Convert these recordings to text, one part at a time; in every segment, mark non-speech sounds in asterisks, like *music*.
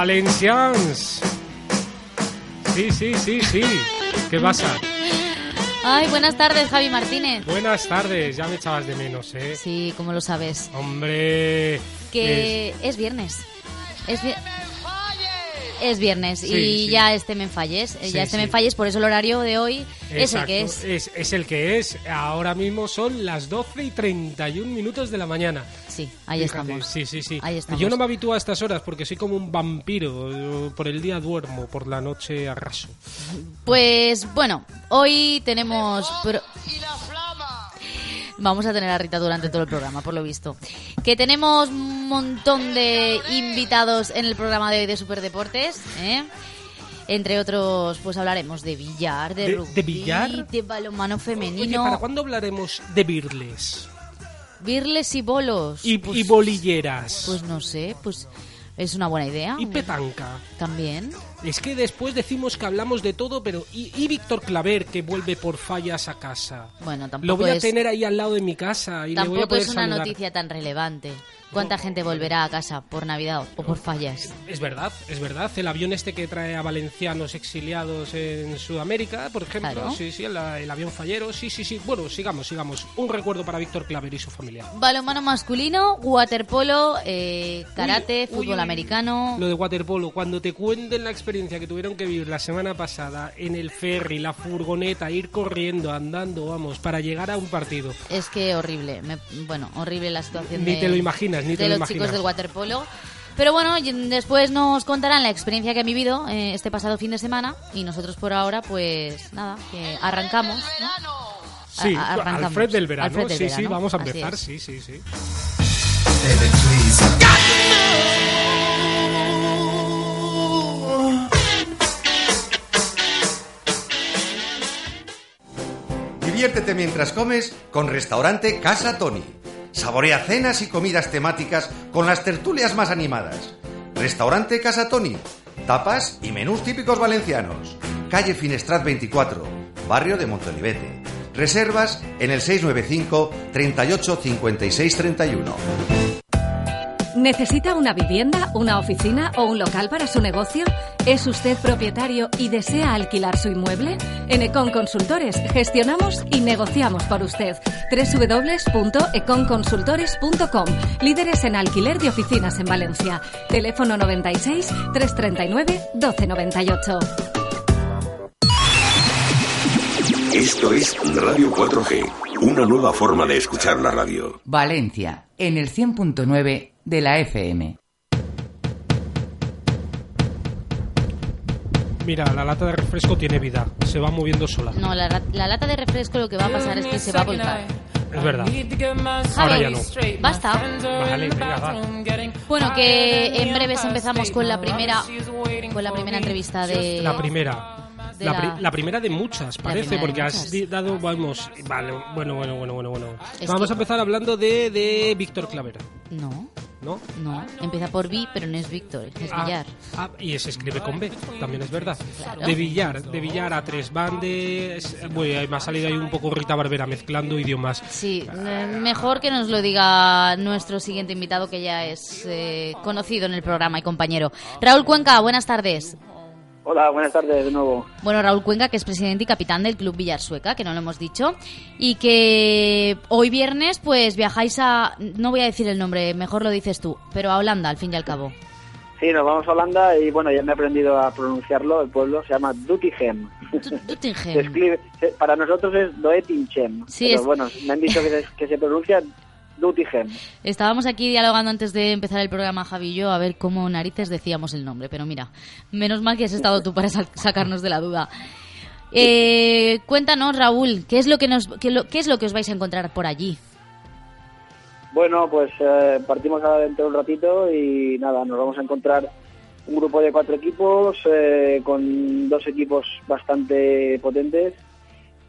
Valencians. Sí, sí, sí, sí. ¿Qué pasa? Ay, buenas tardes, Javi Martínez. Buenas tardes, ya me echabas de menos, ¿eh? Sí, como lo sabes. Hombre. Que es, viernes. Es viernes. Es viernes y ya este me falles, ya este me falles, por eso el horario de hoy es el que es. es. el que es. Ahora mismo son las 12 y 31 minutos de la mañana. Sí, ahí estamos. Sí, sí, sí. Yo no me habitúo a estas horas porque soy como un vampiro. Por el día duermo, por la noche arraso. Pues bueno, hoy tenemos... Vamos a tener a Rita durante todo el programa, por lo visto. Que tenemos un montón de invitados en el programa de hoy de Superdeportes, ¿eh? Entre otros, pues hablaremos de billar, de, rugby, de, billar? de balonmano femenino. ¿para cuándo hablaremos de birles? Birles y bolos. Y, pues, bolilleras. Pues no sé, pues es una buena idea. Y petanca. También. Es que después decimos que hablamos de todo, pero ¿y, Víctor Claver que vuelve por fallas a casa? Bueno, tampoco Lo voy a tener ahí al lado de mi casa y tampoco le voy a es una noticia tan relevante. ¿Cuánta gente volverá a casa por Navidad o por fallas? Es verdad, es verdad. El avión este que trae a valencianos exiliados en Sudamérica, por ejemplo. Sí, sí, el, avión fallero. Sí, sí, sí. Bueno, sigamos, sigamos. Un recuerdo para Víctor Claver y su familia. Balonmano masculino, waterpolo, eh, karate, fútbol americano. Lo de waterpolo, cuando te cuenten la experiencia que tuvieron que vivir la semana pasada en el ferry, la furgoneta, ir corriendo, andando, vamos, para llegar a un partido. Es que horrible. bueno, horrible la situación. Ni te lo imaginas de los chicos del waterpolo. Pero bueno, después nos contarán la experiencia que han vivido eh, este pasado fin de semana y nosotros por ahora, pues nada, que arrancamos. Sí, Alfred del verano. sí, sí, vamos a empezar. Sí, sí, sí. Diviértete mientras comes con Restaurante Casa Tony Saborea cenas y comidas temáticas con las tertulias más animadas. Restaurante Casa Tony. Tapas y menús típicos valencianos. Calle Finestrat 24, barrio de Montolivete. Reservas en el 695 38 56 31. ¿Necesita una vivienda, una oficina o un local para su negocio? ¿Es usted propietario y desea alquilar su inmueble? En Econ Consultores gestionamos y negociamos por usted. www.econconsultores.com Líderes en alquiler de oficinas en Valencia. Teléfono 96 339 1298. Esto es Radio 4G, una nueva forma de escuchar la radio. Valencia, en el 100.9 de la FM. Mira, la lata de refresco tiene vida, se va moviendo sola. No, la, lata de refresco lo que va a pasar es que se va a volcar. Es verdad. Ahora ya no. Basta. Vale, venga, va. Bueno, que en breves empezamos con la primera con la primera entrevista de la primera. La, primera de muchas, parece, porque has dado, vamos, vale, bueno, bueno, bueno, bueno, bueno. Vamos a empezar hablando de, de Víctor Clavera. No. ¿No? No, empieza por B, pero no es Víctor, es ah, Villar. Ah, y se escribe con B, también es verdad. De Villar, de Villar a tres bandes. Bueno, me ha salido ahí un poco Rita Barbera mezclando idiomas. Sí, eh, mejor que nos lo diga nuestro siguiente invitado, que ya es eh, conocido en el programa y compañero. Raúl Cuenca, buenas tardes. Hola, buenas tardes de nuevo. Bueno, Raúl Cuenca, que es presidente y capitán del Club Villar Sueca, que no lo hemos dicho, y que hoy viernes pues viajáis a, no voy a decir el nombre, mejor lo dices tú, pero a Holanda, al fin y al cabo. Sí, nos vamos a Holanda y bueno, ya me he aprendido a pronunciarlo, el pueblo se llama Doetinchem. Doetinchem. para nosotros es Doetinchem, sí, pero bueno, me han dicho que que se pronuncia Estábamos aquí dialogando antes de empezar el programa, Javi y yo, a ver cómo narices decíamos el nombre, pero mira, menos mal que has estado tú para sacarnos de la duda. Eh, cuéntanos, Raúl, ¿qué es lo que nos, qué, es lo que os vais a encontrar por allí? Bueno, pues eh, partimos ahora dentro de un ratito y nada, nos vamos a encontrar un grupo de cuatro equipos eh, con dos equipos bastante potentes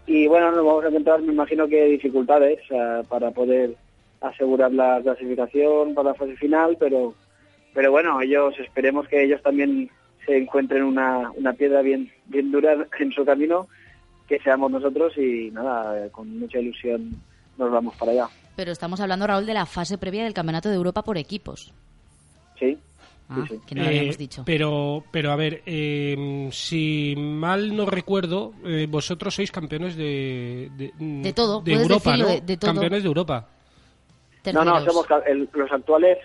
y bueno, nos vamos a encontrar, me imagino que dificultades eh, para poder asegurar la clasificación para la fase final, pero pero bueno, ellos esperemos que ellos también se encuentren una, una piedra bien bien dura en su camino, que seamos nosotros y nada, con mucha ilusión nos vamos para allá. Pero estamos hablando, Raúl, de la fase previa del Campeonato de Europa por equipos. Sí. Ah, sí, sí. que no lo habíamos Eh, dicho. Pero, pero a ver, eh, si mal no recuerdo, eh, vosotros sois campeones de, de, De todo, de Europa, decirlo, ¿no? de- de todo. Campeones de Europa. No, no, somos el- los actuales,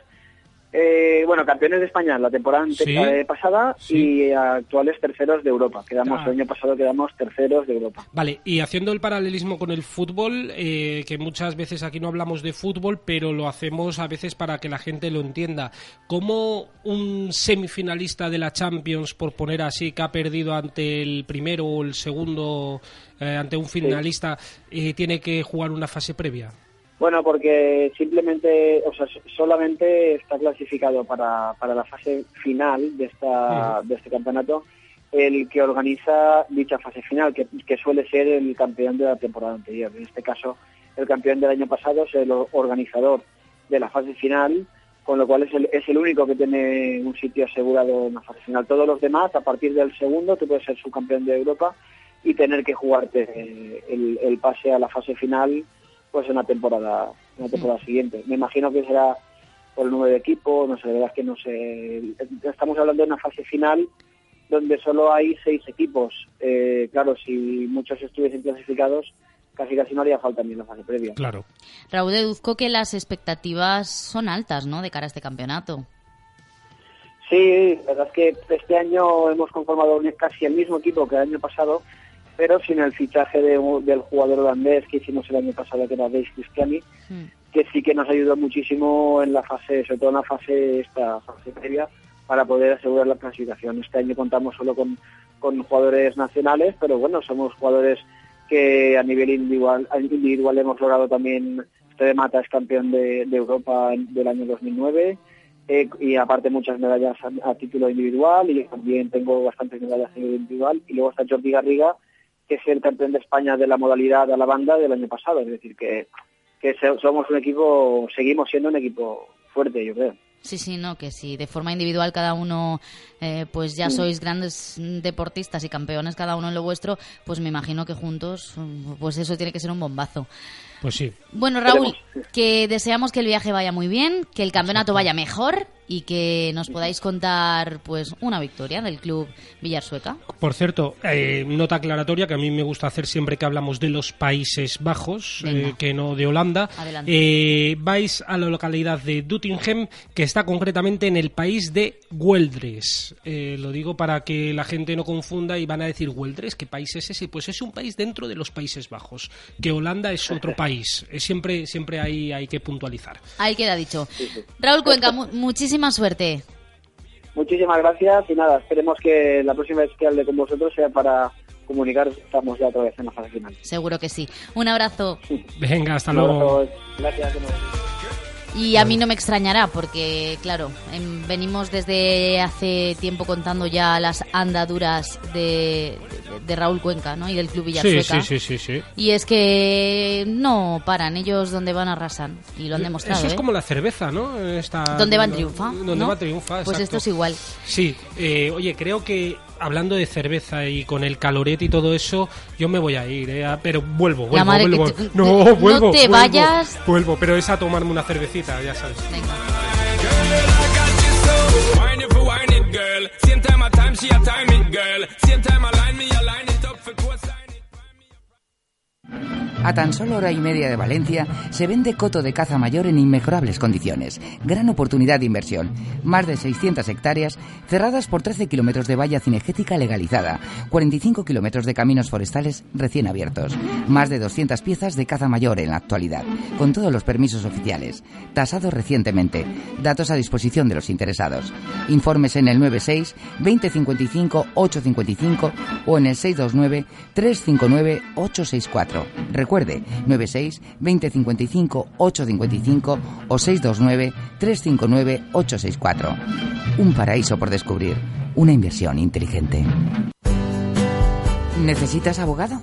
eh, bueno, campeones de España la temporada ante- Sí. pasada Sí. y actuales terceros de Europa. Quedamos Ah. el año pasado quedamos terceros de Europa. Vale, y haciendo el paralelismo con el fútbol, eh, que muchas veces aquí no hablamos de fútbol, pero lo hacemos a veces para que la gente lo entienda. ¿Cómo un semifinalista de la Champions, por poner así, que ha perdido ante el primero o el segundo, eh, ante un finalista, eh, tiene que jugar una fase previa? Bueno, porque simplemente, o sea, solamente está clasificado para, para la fase final de esta de este campeonato el que organiza dicha fase final, que, que suele ser el campeón de la temporada anterior. En este caso, el campeón del año pasado es el organizador de la fase final, con lo cual es el, es el único que tiene un sitio asegurado en la fase final. Todos los demás, a partir del segundo, tú puedes ser subcampeón de Europa y tener que jugarte el, el pase a la fase final pues en la temporada en la temporada siguiente. Me imagino que será por el número de equipos, no sé, la verdad es que no sé. Estamos hablando de una fase final donde solo hay seis equipos. Eh, claro, si muchos estuviesen clasificados, casi casi no haría falta ni la fase previa. Claro. Raúl, deduzco que las expectativas son altas, ¿no?, de cara a este campeonato. Sí, la verdad es que este año hemos conformado un- casi el mismo equipo que el año pasado, pero sin el fichaje de del jugador holandés que hicimos el año pasado, que era Dave Cristiani, que sí que nos ayudó muchísimo en la fase, sobre todo en la fase esta fase previa, para poder asegurar la clasificación. Este año contamos solo con, con jugadores nacionales, pero bueno, somos jugadores que a nivel individual, individual hemos logrado también, Fede Mata es campeón de, de Europa del año 2009, eh, y aparte muchas medallas a, a título individual, y también tengo bastantes medallas a nivel individual, y luego está Jordi Garriga, que es el campeón de España de la modalidad a la banda del año pasado, es decir, que, que somos un equipo, seguimos siendo un equipo fuerte, yo creo. Sí, sí, no, que si de forma individual cada uno, eh, pues ya Sí. sois grandes mm, deportistas y campeones cada uno en lo vuestro, pues me imagino que juntos, mm, pues eso tiene que ser un bombazo. Pues sí. Bueno, Raúl, que deseamos que el viaje vaya muy bien, que el campeonato vaya mejor y que nos podáis contar, pues, una victoria del club Villarsueca. Por cierto, eh, nota aclaratoria que a mí me gusta hacer siempre que hablamos de los Países Bajos, eh, que no de Holanda. Adelante. Eh, vais a la localidad de Doetinchem, que está concretamente en el país de Güeldres. Eh, lo digo para que la gente no confunda y van a decir, ¿Güeldres? ¿Qué país es ese? Pues es un país dentro de los Países Bajos, que Holanda es otro país. *laughs* Eh, siempre siempre ahí hay que puntualizar. Ahí queda dicho. Raúl Cuenca, mu- muchísima suerte. Muchísimas gracias y nada, esperemos que la próxima vez que hable con vosotros sea para comunicaros que estamos ya otra vez en la fase final. Seguro que sí. Un abrazo. Venga, hasta Un luego. abrazo, Gracias. Y a mí no me extrañará porque, claro, em, venimos desde hace tiempo contando ya las andaduras de, de- de Raúl Cuenca ¿no? y del Club Sí, Villarsueca. sí, sí, sí. Y es que no paran, ellos donde van arrasan y lo han demostrado. Eso es ¿eh? como la cerveza, ¿no? Esta, Donde van triunfa. Donde ¿no? va triunfa, Pues esto es igual. Sí, eh, oye, creo que hablando de cerveza y con el caloret y todo eso, yo me voy a ir, eh, pero vuelvo, vuelvo, vuelvo. te- no, te- no vuelvo, te vuelvo, vayas. Vuelvo, pero es a tomarme una cervecita, ya sabes. Same time a tan solo hora y media de Valencia se vende coto de caza mayor en inmejorables condiciones. Gran oportunidad de inversión. Más de 600 hectáreas cerradas por 13 kilómetros de valla cinegética legalizada. 45 kilómetros de caminos forestales recién abiertos. Más de 200 piezas de caza mayor en la actualidad. Con todos los permisos oficiales. Tasados recientemente. Datos a disposición de los interesados. Informes en el 96 2055 855 o en el 629 359 864. Recuerde, 96 2055 855 o 629 359 864. Un paraíso por descubrir. Una inversión inteligente. ¿Necesitas abogado?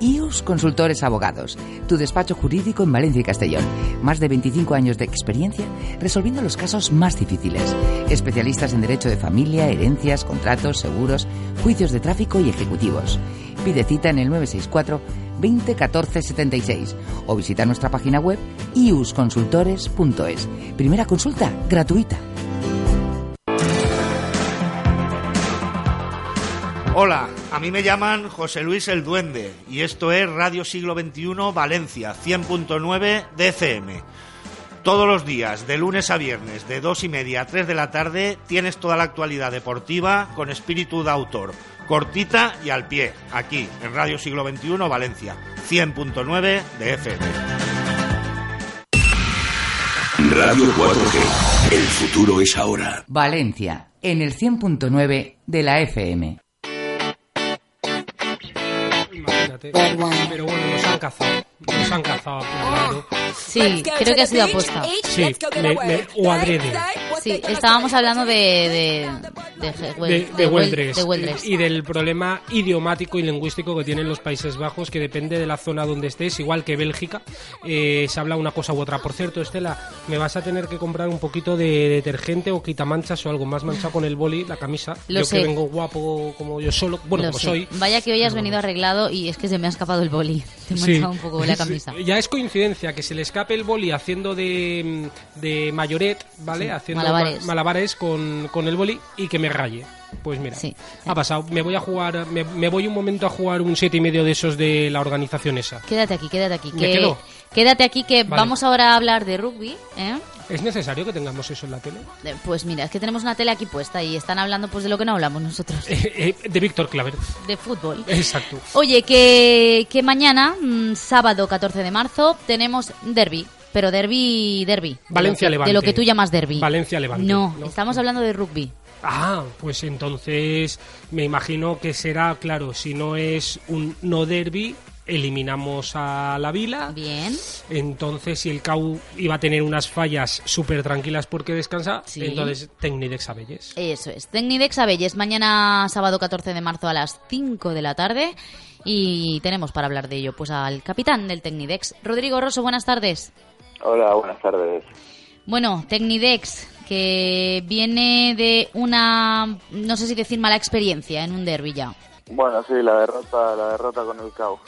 IUS Consultores Abogados, tu despacho jurídico en Valencia y Castellón. Más de 25 años de experiencia resolviendo los casos más difíciles. Especialistas en derecho de familia, herencias, contratos, seguros, juicios de tráfico y ejecutivos. Pide cita en el 964 20 14 76 o visita nuestra página web iusconsultores.es. Primera consulta gratuita. Hola, a mí me llaman José Luis el Duende y esto es Radio Siglo XXI Valencia 100.9 DCM. Todos los días, de lunes a viernes, de dos y media a 3 de la tarde, tienes toda la actualidad deportiva con espíritu de autor, cortita y al pie, aquí en Radio Siglo XXI Valencia 100.9 de FM. Radio 4G. El futuro es ahora. Valencia, en el 100.9 de la FM. Imagínate. Pero bueno, nos han cazado. Nos han cazado. claro. Sí, creo que ha sido aposta. Sí, me- me- o adrede. Sí, estábamos hablando de... De, de, de, de de Weldres. y del problema idiomático y lingüístico que tienen los Países Bajos, que depende de la zona donde estés, igual que Bélgica, eh, se habla una cosa u otra. Por cierto, Estela, me vas a tener que comprar un poquito de detergente o quitamanchas o algo más manchado con el boli, la camisa. Lo yo sé. que vengo guapo como yo solo, bueno, Lo como sé. soy. Vaya que hoy has venido arreglado y es que se me ha escapado el boli. *laughs* Te he Sí. manchado un poco la camisa. Ya es coincidencia que se le escape el boli haciendo de, de mayoret, ¿vale? Sí, haciendo malabares. ma- malabares con, con el boli y que me raye. Pues mira, ha pasado. Me voy a jugar, me, me voy un momento a jugar un siete y medio de esos de la organización esa. Quédate aquí, quédate aquí. ¿Me Que, quedo? Quédate aquí que Vale. vamos ahora a hablar de rugby. ¿eh? ¿Es necesario que tengamos eso en la tele? Eh, Pues mira, es que tenemos una tele aquí puesta y están hablando pues de lo que no hablamos nosotros. Eh, de Víctor Claver. De fútbol. Exacto. Oye, que, que mañana, mm, sábado 14 de marzo, tenemos derby. Pero derby, derby. Valencia Levante. De lo que tú llamas derby. Valencia Levante. No, estamos hablando de rugby. Ah, pues entonces me imagino que será, claro, si no es un no derby, eliminamos a la Vila. Bien. Entonces, si el CAU iba a tener unas fallas súper tranquilas porque descansa, Sí. entonces Tecnidex Abelles. Eso es. Tecnidex Abelles, mañana sábado 14 de marzo a las 5 de la tarde. Y tenemos para hablar de ello pues al capitán del Tecnidex, Rodrigo Rosso, buenas tardes. Hola, buenas tardes. Bueno, Tecnidex, que viene de una, no sé si decir mala experiencia en un derby ya. Bueno, sí, la derrota, la derrota con el CAO.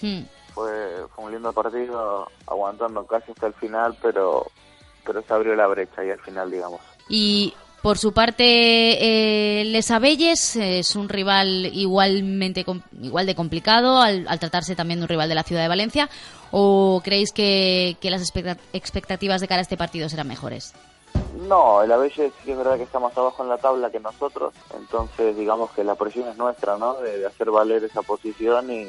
Hmm. Fue, fue un lindo partido, aguantando casi hasta el final, pero, pero se abrió la brecha ahí al final, digamos. Y por su parte, eh, Les Abelles es un rival igualmente igual de complicado al, al tratarse también de un rival de la ciudad de Valencia. ¿O creéis que, que las expecta- expectativas de cara a este partido serán mejores? No, el Abelle sí es verdad que está más abajo en la tabla que nosotros, entonces digamos que la presión es nuestra, ¿no? De, de hacer valer esa posición y,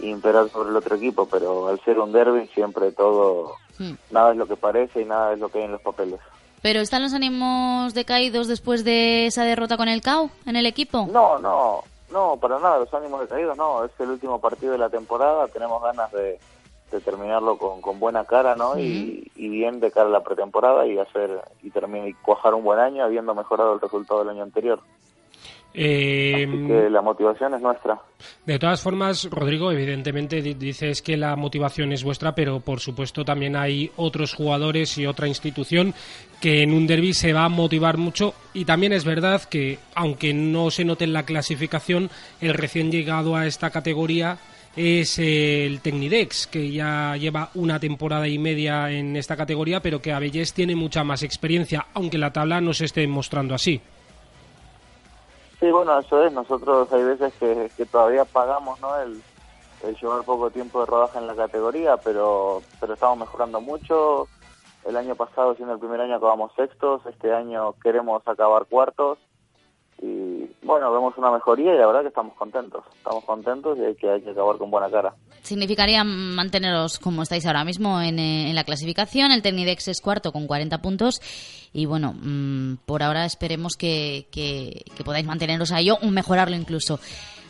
y imperar sobre el otro equipo, pero al ser un derby siempre todo, Hmm. nada es lo que parece y nada es lo que hay en los papeles. ¿Pero están los ánimos decaídos después de esa derrota con el CAO en el equipo? No, no, no, para nada, los ánimos decaídos no, es el último partido de la temporada, tenemos ganas de, de terminarlo con, con buena cara, ¿no? Y, y bien de cara a la pretemporada y hacer y terminar y cuajar un buen año habiendo mejorado el resultado del año anterior. Eh, Así que la motivación es nuestra. De todas formas, Rodrigo, evidentemente di- dices que la motivación es vuestra, pero por supuesto también hay otros jugadores y otra institución que en un derby se va a motivar mucho y también es verdad que, aunque no se note en la clasificación, el recién llegado a esta categoría es el Tecnidex, que ya lleva una temporada y media en esta categoría, pero que Abellés tiene mucha más experiencia, aunque la tabla no se esté mostrando así. Sí, bueno, eso es, nosotros hay veces que, todavía pagamos, ¿no? El, el llevar poco tiempo de rodaje en la categoría, pero, pero estamos mejorando mucho. El año pasado, siendo el primer año, acabamos sextos, este año queremos acabar cuartos y bueno, vemos una mejoría y la verdad que estamos contentos. Estamos contentos y hay que, hay que acabar con buena cara. Significaría manteneros como estáis ahora mismo en, eh, en la clasificación. El Tecnidex es cuarto con 40 puntos. Y bueno, mm, por ahora esperemos que, que- que podáis manteneros ahí o mejorarlo incluso.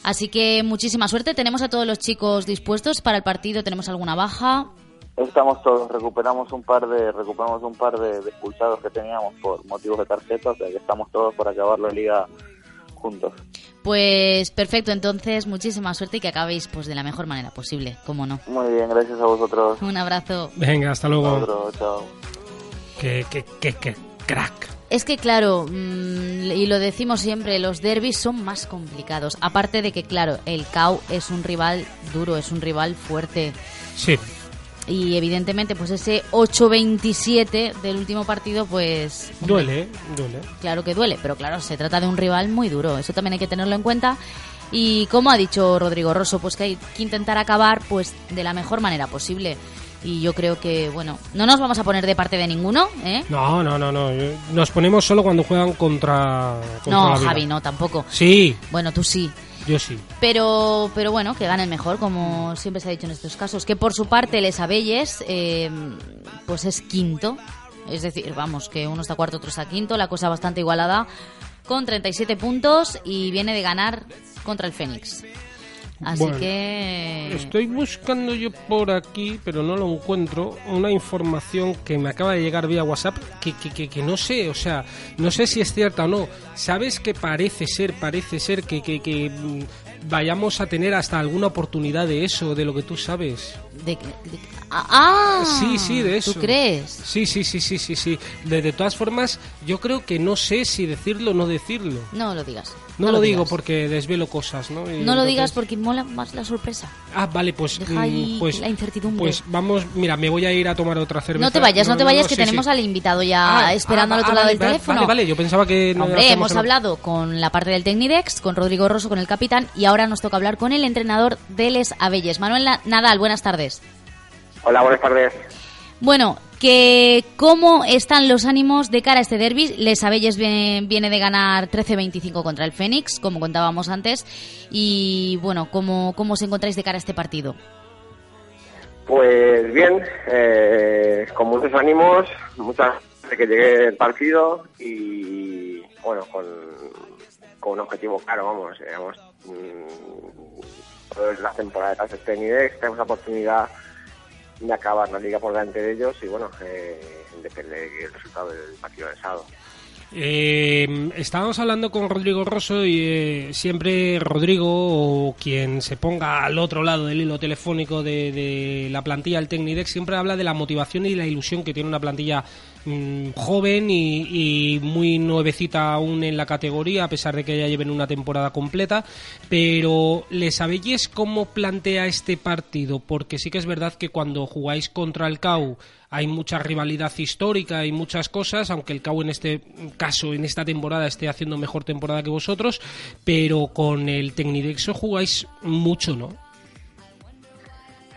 Así que muchísima suerte. Tenemos a todos los chicos dispuestos para el partido. ¿Tenemos alguna baja? Estamos todos, recuperamos un par de recuperamos un par de, de expulsados que teníamos por motivos de tarjeta, o sea que estamos todos por acabar la liga juntos. Pues perfecto, entonces muchísima suerte y que acabéis pues de la mejor manera posible, como no. Muy bien, gracias a vosotros. Un abrazo. Venga, hasta luego. Otro, chao. Que, que, que, que crack. Es que claro, mm, y lo decimos siempre, los derbis son más complicados. Aparte de que claro, el CAU es un rival duro, es un rival fuerte. Sí. Y evidentemente pues ese 8-27 del último partido pues... hombre, Duele, ¿eh? duele. Claro que duele, pero claro, se trata de un rival muy duro. Eso también hay que tenerlo en cuenta. Y como ha dicho Rodrigo Rosso, pues que hay que intentar acabar pues de la mejor manera posible. Y yo creo que, bueno, no nos vamos a poner de parte de ninguno, ¿eh? No, no, no, no. Nos ponemos solo cuando juegan contra. contra No. Javi, no, tampoco. Sí, Bueno, tú sí. Yo sí. Pero, pero bueno, que ganen mejor, como siempre se ha dicho en estos casos. Que por su parte, Les Abelles, eh, pues es quinto. Es decir, vamos, que uno está cuarto, otro está quinto. La cosa bastante igualada, con 37 puntos y viene de ganar contra el Fénix. Así Bueno, que. Estoy buscando yo por aquí, pero no lo encuentro, una información que me acaba de llegar vía WhatsApp que, que, que, que no sé, o sea, no sé si es cierta o no. ¿Sabes que parece ser, parece ser que, que, que mm, vayamos a tener hasta alguna oportunidad de eso, de lo que tú sabes? De, de- ah, ah, Sí, sí, de eso. ¿Tú crees? Sí, sí, sí, sí, sí, sí. De, de todas formas, yo creo que no sé si decirlo o no decirlo. No lo digas. No, lo, digo porque desvelo cosas, ¿no? Y No lo digas porque mola más la sorpresa. Ah, vale, pues, Deja mm, ahí pues, la incertidumbre. pues vamos, mira, me voy a ir a tomar otra cerveza. No te vayas, no, te vayas, que sí, tenemos sí. al invitado ya Ah, esperando ah, al otro ah, lado vale, del vale, teléfono. Vale, vale, yo pensaba que no Hombre, hemos hablado con la parte del Tecnidex, con Rodrigo Rosso, con el capitán, y ahora nos toca hablar con el entrenador de Les Abelles. Manuel Na- Nadal, buenas tardes. Hola, buenas tardes. Bueno, que ¿cómo están los ánimos de cara a este derby? Les Abelles viene, de ganar 13-25 contra el Fénix, como contábamos antes, y bueno, ¿cómo, ¿cómo os encontráis de cara a este partido? Pues bien, eh, con muchos ánimos, muchas de que llegue el partido y bueno, con, con un objetivo claro, vamos, digamos, mm, toda la temporada de nivel, tenemos la oportunidad de acabar liga por delante de ellos y bueno, eh, depende del resultado del partido del sábado. Eh, estábamos hablando con Rodrigo Rosso y eh, siempre Rodrigo o quien se ponga al otro lado del hilo telefónico de, de la plantilla del Tecnidex siempre habla de la motivación y la ilusión que tiene una plantilla mm, joven y, muy nuevecita aún en la categoría a pesar de que ya lleven una temporada completa pero ¿les sabéis cómo plantea este partido? porque sí que es verdad que cuando jugáis contra el CAU hay mucha rivalidad histórica y muchas cosas, aunque el CAU en este caso, en esta temporada, esté haciendo mejor temporada que vosotros, pero con el Tecnidexo jugáis mucho, ¿no?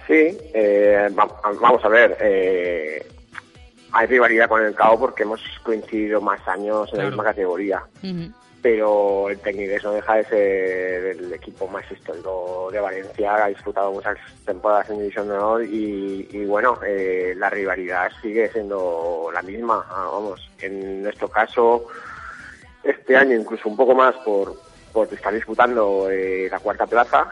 Sí, eh, va- vamos a ver. eh, hay rivalidad con el CAO porque hemos coincidido más años en la misma categoría. Pero el Tecnidex no deja de ser el equipo más histórico de Valencia. Ha disfrutado muchas temporadas en División de Honor y, y bueno, eh, la rivalidad sigue siendo la misma. Ah, vamos, en nuestro caso, este año incluso un poco más por, por estar disputando eh, la cuarta plaza.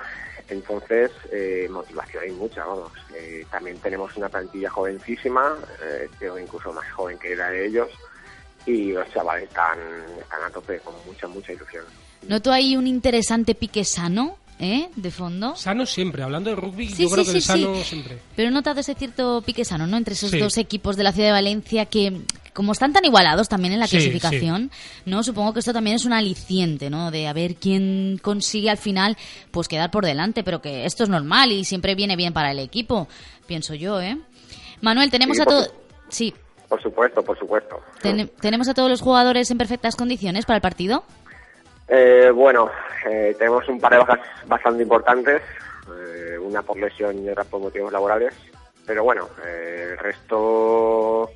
Entonces, eh, motivación hay mucha, vamos. Eh, también tenemos una plantilla jovencísima, eh, creo incluso más joven que la de ellos, y los chavales están, están a tope con mucha, mucha ilusión. Noto ahí un interesante pique sano, ¿eh? De fondo. Sano siempre, hablando de rugby, Sí, yo creo sí, que sí, sano sí. siempre. Pero he notado ese cierto pique sano, ¿no? Entre esos Sí. dos equipos de la ciudad de Valencia que, como están tan igualados también en la Sí, clasificación, ¿no? Supongo que esto también es un aliciente, ¿no? De a ver quién consigue al final, pues quedar por delante, pero que esto es normal y siempre viene bien para el equipo, pienso yo, ¿eh? Manuel, tenemos Sí, a todos... Sí, Por supuesto, por supuesto. ten- tenemos a todos los jugadores en perfectas condiciones para el partido. Eh, bueno, eh, tenemos un par de bajas bastante importantes, eh, una por lesión y otra por motivos laborales, pero bueno, eh, el resto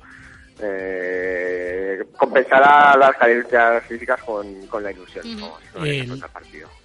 eh, compensará las carencias físicas con, con la ilusión. no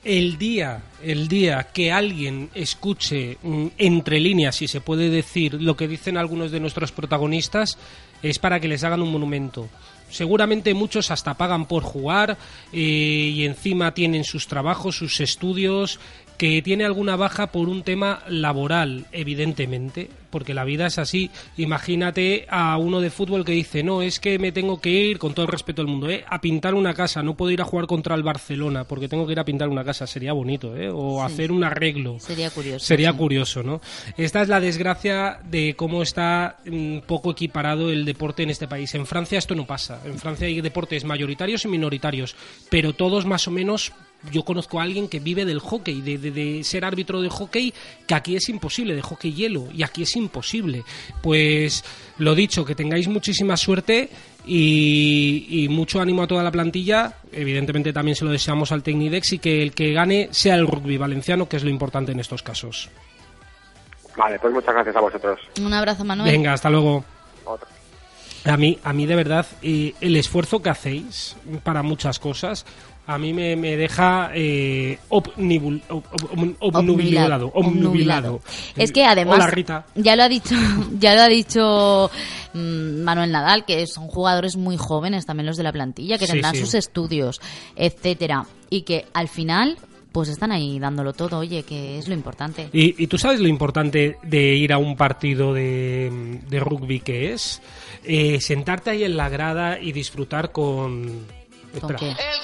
El- día, el día que alguien escuche entre líneas, si se puede decir, lo que dicen algunos de nuestros protagonistas, es para que les hagan un monumento. Seguramente muchos hasta pagan por jugar eh, y encima tienen sus trabajos, sus estudios, que tiene alguna baja por un tema laboral, evidentemente, porque la vida es así. Imagínate a uno de fútbol que dice, no, es que me tengo que ir, con todo el respeto del mundo, ¿eh? a pintar una casa, no puedo ir a jugar contra el Barcelona porque tengo que ir a pintar una casa, sería bonito, ¿eh? o Sí. hacer un arreglo. Sería curioso. Sería sí. curioso, ¿no? Esta es la desgracia de cómo está mm, poco equiparado el deporte en este país. En Francia esto no pasa. En Francia hay deportes mayoritarios y minoritarios, pero todos más o menos. Yo conozco a alguien que vive del hockey, de, de- de ser árbitro de hockey, que aquí es imposible, de hockey hielo, y aquí es imposible. Pues lo dicho, que tengáis muchísima suerte y, y mucho ánimo a toda la plantilla. Evidentemente también se lo deseamos al Tecnidex y que el que gane sea el rugby valenciano, que es lo importante en estos casos. Vale, pues muchas gracias a vosotros. Un abrazo, Manuel. Venga, hasta luego. Otro. A mí, a mí de verdad, eh, el esfuerzo que hacéis para muchas cosas, a mí me, me deja eh, obnibul- ob- ob- obnubilado. obnubilado. Es que además, Hola, Rita. ya lo ha dicho, *laughs* ya lo ha dicho mm, Manuel Nadal, que son jugadores muy jóvenes también los de la plantilla, que Sí, tendrán sí. sus estudios, etcétera, y que al final, pues están ahí dándolo todo, oye, que es lo importante. Y, y tú sabes lo importante de ir a un partido de, de rugby que es Eh, sentarte ahí en la grada y disfrutar con... Espera. qué? El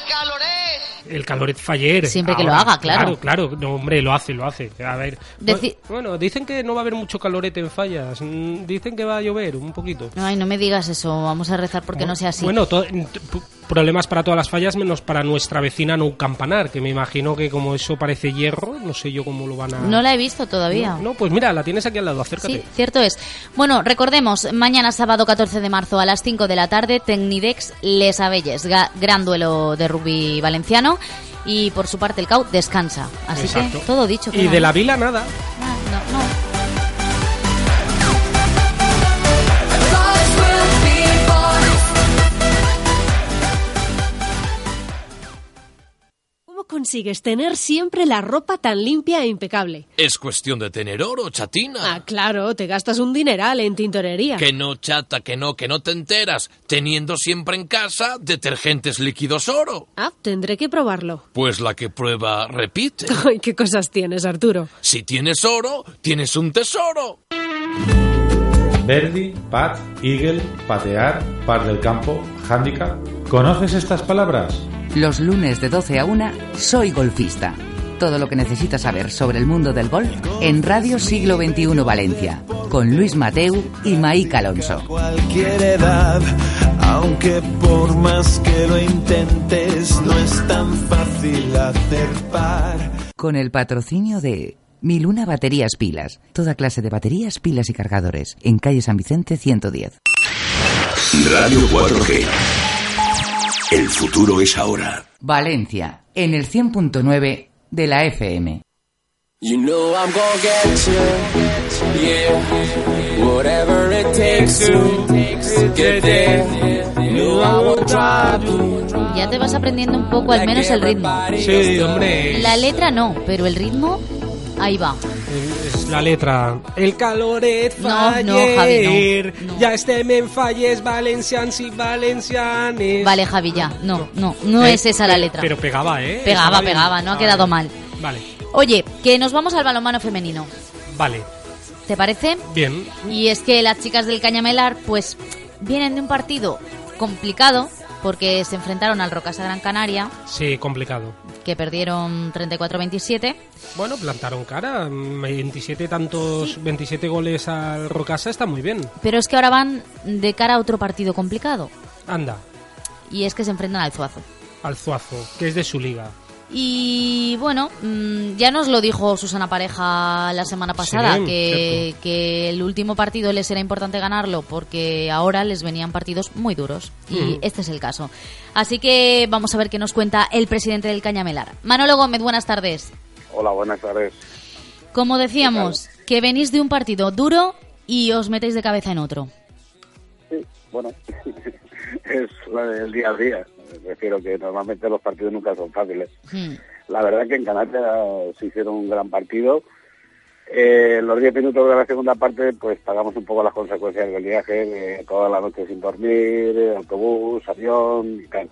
Caloret Faller. Siempre que lo haga, claro. Claro, claro. No, hombre, lo hace, lo hace. A ver. Deci- bueno, dicen que no va a haber mucho calorete en fallas. Mm, Dicen que va a llover un poquito. Ay, no me digas eso, vamos a rezar porque no sea así. Bueno, problemas para todas las fallas menos para nuestra vecina No Campanar, que me imagino que como eso parece hierro, no sé yo cómo lo van a... no la he visto todavía. No, no, pues mira, la tienes aquí al lado, acércate. Sí, cierto es. Bueno, recordemos, mañana sábado 14 de marzo a las 5 de la tarde, Tecnidex Les Abelles, gran duelo de rugby valenciano. Y por su parte el CAU descansa. Así Exacto. que todo dicho. Y de la vila nada. Consigues tener siempre la ropa tan limpia e impecable? Es cuestión de tener oro, chatina. Ah, claro, te gastas un dineral en tintorería. Que no, chata, que no, que no te enteras. Teniendo siempre en casa detergentes líquidos oro. Ah, tendré que probarlo. Pues la que prueba repite. *laughs* Ay, qué cosas tienes, Arturo. Si tienes oro, tienes un tesoro. Verdi, pat, eagle, patear, par del campo, handicap. ¿Conoces estas palabras? Los lunes de 12 a 1, Soy Golfista. Todo lo que necesitas saber sobre el mundo del golf en Radio Siglo XXI Valencia, con Luis Mateu y Maíca Alonso. cualquier edad, aunque por más que lo intentes no es tan fácil hacer par. Con el patrocinio de Miluna Baterías Pilas. Toda clase de baterías, pilas y cargadores. En calle San Vicente 110. Radio 4G. El futuro es ahora. Valencia, en el 100.9 de la FM. You know I'm gonna get you, yeah. Whatever it takes to get there. Know I. Ya te vas aprendiendo un poco al menos el ritmo. Sí, hombre. La letra no, pero el ritmo, ahí va. Es la letra. El caloret No, faller. no, Javi, Ya estem en falles valencians y valencianes. Vale, Javi, ya. No, no, no Eh, es esa la letra. Pero pegaba, ¿eh? Pegaba, pegaba, no ha Ah, quedado mal. Vale, Oye, que nos vamos al balonmano femenino. vale. ¿Te parece? Bien. Y es que las chicas del Cañamelar, pues, vienen de un partido complicado porque se enfrentaron al Rocasa Gran Canaria, Sí, complicado. Que perdieron 34-27. Bueno, plantaron cara. 27 tantos, 27 goles al Rocasa está muy bien. Pero es que ahora van de cara a otro partido complicado. Anda, Y es que se enfrentan al Zuazo. al Zuazo, que es de su liga. Y bueno, mm, ya nos lo dijo Susana Pareja la semana pasada, Sí, que, que el último partido les era importante ganarlo porque ahora les venían partidos muy duros. Y Mm. este es el caso. Así que vamos a ver qué nos cuenta el presidente del Cañamelar. Manolo Gómez, buenas tardes. Hola, buenas tardes. Como decíamos, que venís de un partido duro y os metéis de cabeza en otro. Sí, bueno, *laughs* es la del día a día. Refiero que normalmente los partidos nunca son fáciles. Hmm. La verdad que en Canarias se hicieron un gran partido. Eh, los 10 minutos de la segunda parte, pues pagamos un poco las consecuencias del viaje, toda la noche sin dormir, eh, autobús, avión y tal.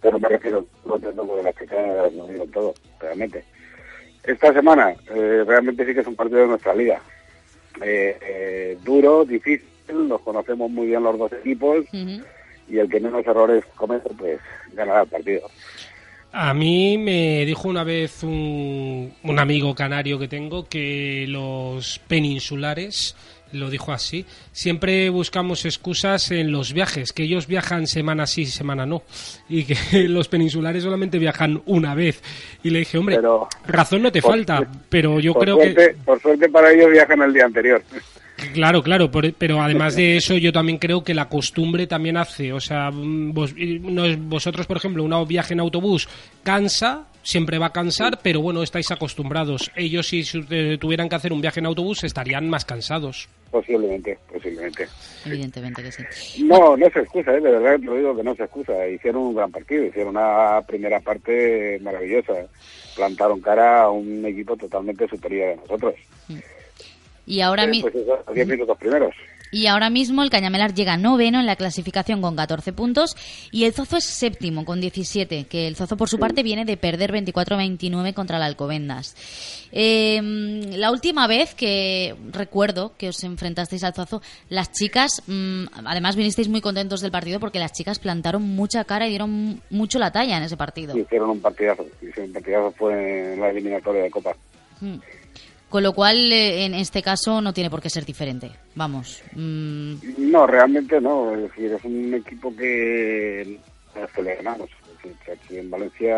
Pero me refiero, no entiendo porque las chicas nos dieron todo, realmente. Esta semana eh, realmente sí que es un partido de nuestra liga. Duro, difícil, nos conocemos muy bien los dos equipos y el que menos errores comete, pues ganará el partido. A mí me dijo una vez un, un amigo canario que tengo que los peninsulares, lo dijo así, siempre buscamos excusas en los viajes, que ellos viajan semana sí, semana no, y que *laughs* los peninsulares solamente viajan una vez. Y le dije, hombre, razón no te por- falta, pero yo creo suerte, que... Por suerte para ellos viajan el día anterior. *laughs* Claro, claro, por- pero además de eso yo también creo que la costumbre también hace, o sea, mm, vos- vosotros, por ejemplo, un viaje en autobús cansa, siempre va a cansar, pero bueno, estáis acostumbrados. Ellos si eh, tuvieran que hacer un viaje en autobús estarían más cansados. Posiblemente, posiblemente. Evidentemente que sí. No, no se excusa, ¿eh? de verdad te lo digo que no se excusa. Hicieron un gran partido, hicieron una primera parte maravillosa. Plantaron cara a un equipo totalmente superior a nosotros. Y ahora, Eh, mi- pues eso, los 10 minutos primeros. y ahora mismo el Cañamelar llega noveno en la clasificación con 14 puntos y el Zozo es séptimo con 17, que el Zozo por su parte viene de perder 24-29 contra el Alcobendas. Eh, la última vez que recuerdo que os enfrentasteis al Zozo, las chicas, mm, además vinisteis muy contentos del partido porque las chicas plantaron mucha cara y dieron mucho la talla en ese partido. Hicieron un partidazo, hicieron un partidazo, fue en la eliminatoria de Copa. Mm. Con lo cual, eh, en este caso, no tiene por qué ser diferente. Vamos. mm, No, realmente no, es decir, es un equipo que, al que le ganamos. Es decir, que aquí en Valencia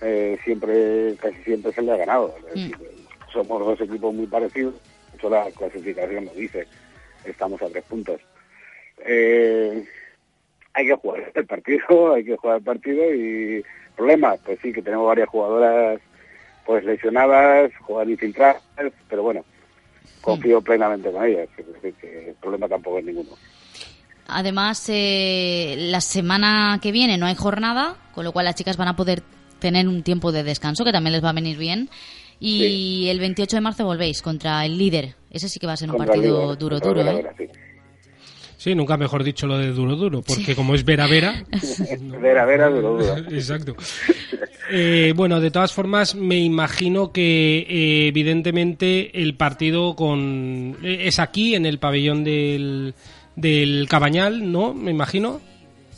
eh, siempre, casi siempre se le ha ganado. Es decir, somos dos equipos muy parecidos, de hecho la clasificación lo dice, estamos a tres puntos. Eh, hay que jugar el partido, *laughs* hay que jugar el partido y problemas, pues sí, que tenemos varias jugadoras pues lesionadas, jugadoras infiltradas, pero bueno, confío plenamente con ellas, es decir, que el problema tampoco es ninguno. Además, eh, la semana que viene no hay jornada, con lo cual las chicas van a poder tener un tiempo de descanso, que también les va a venir bien. Y el 28 de marzo volvéis contra el líder. Ese sí que va a ser un Contra partido líder, duro, duro, ¿eh? Vera, sí. Sí, nunca mejor dicho lo de duro duro, porque como es Vera Vera... Vera Vera, duro duro. *laughs* Exacto. Eh, bueno, de todas formas, me imagino que eh, evidentemente el partido con eh, es aquí en el pabellón del, del Cabañal, ¿no? Me imagino.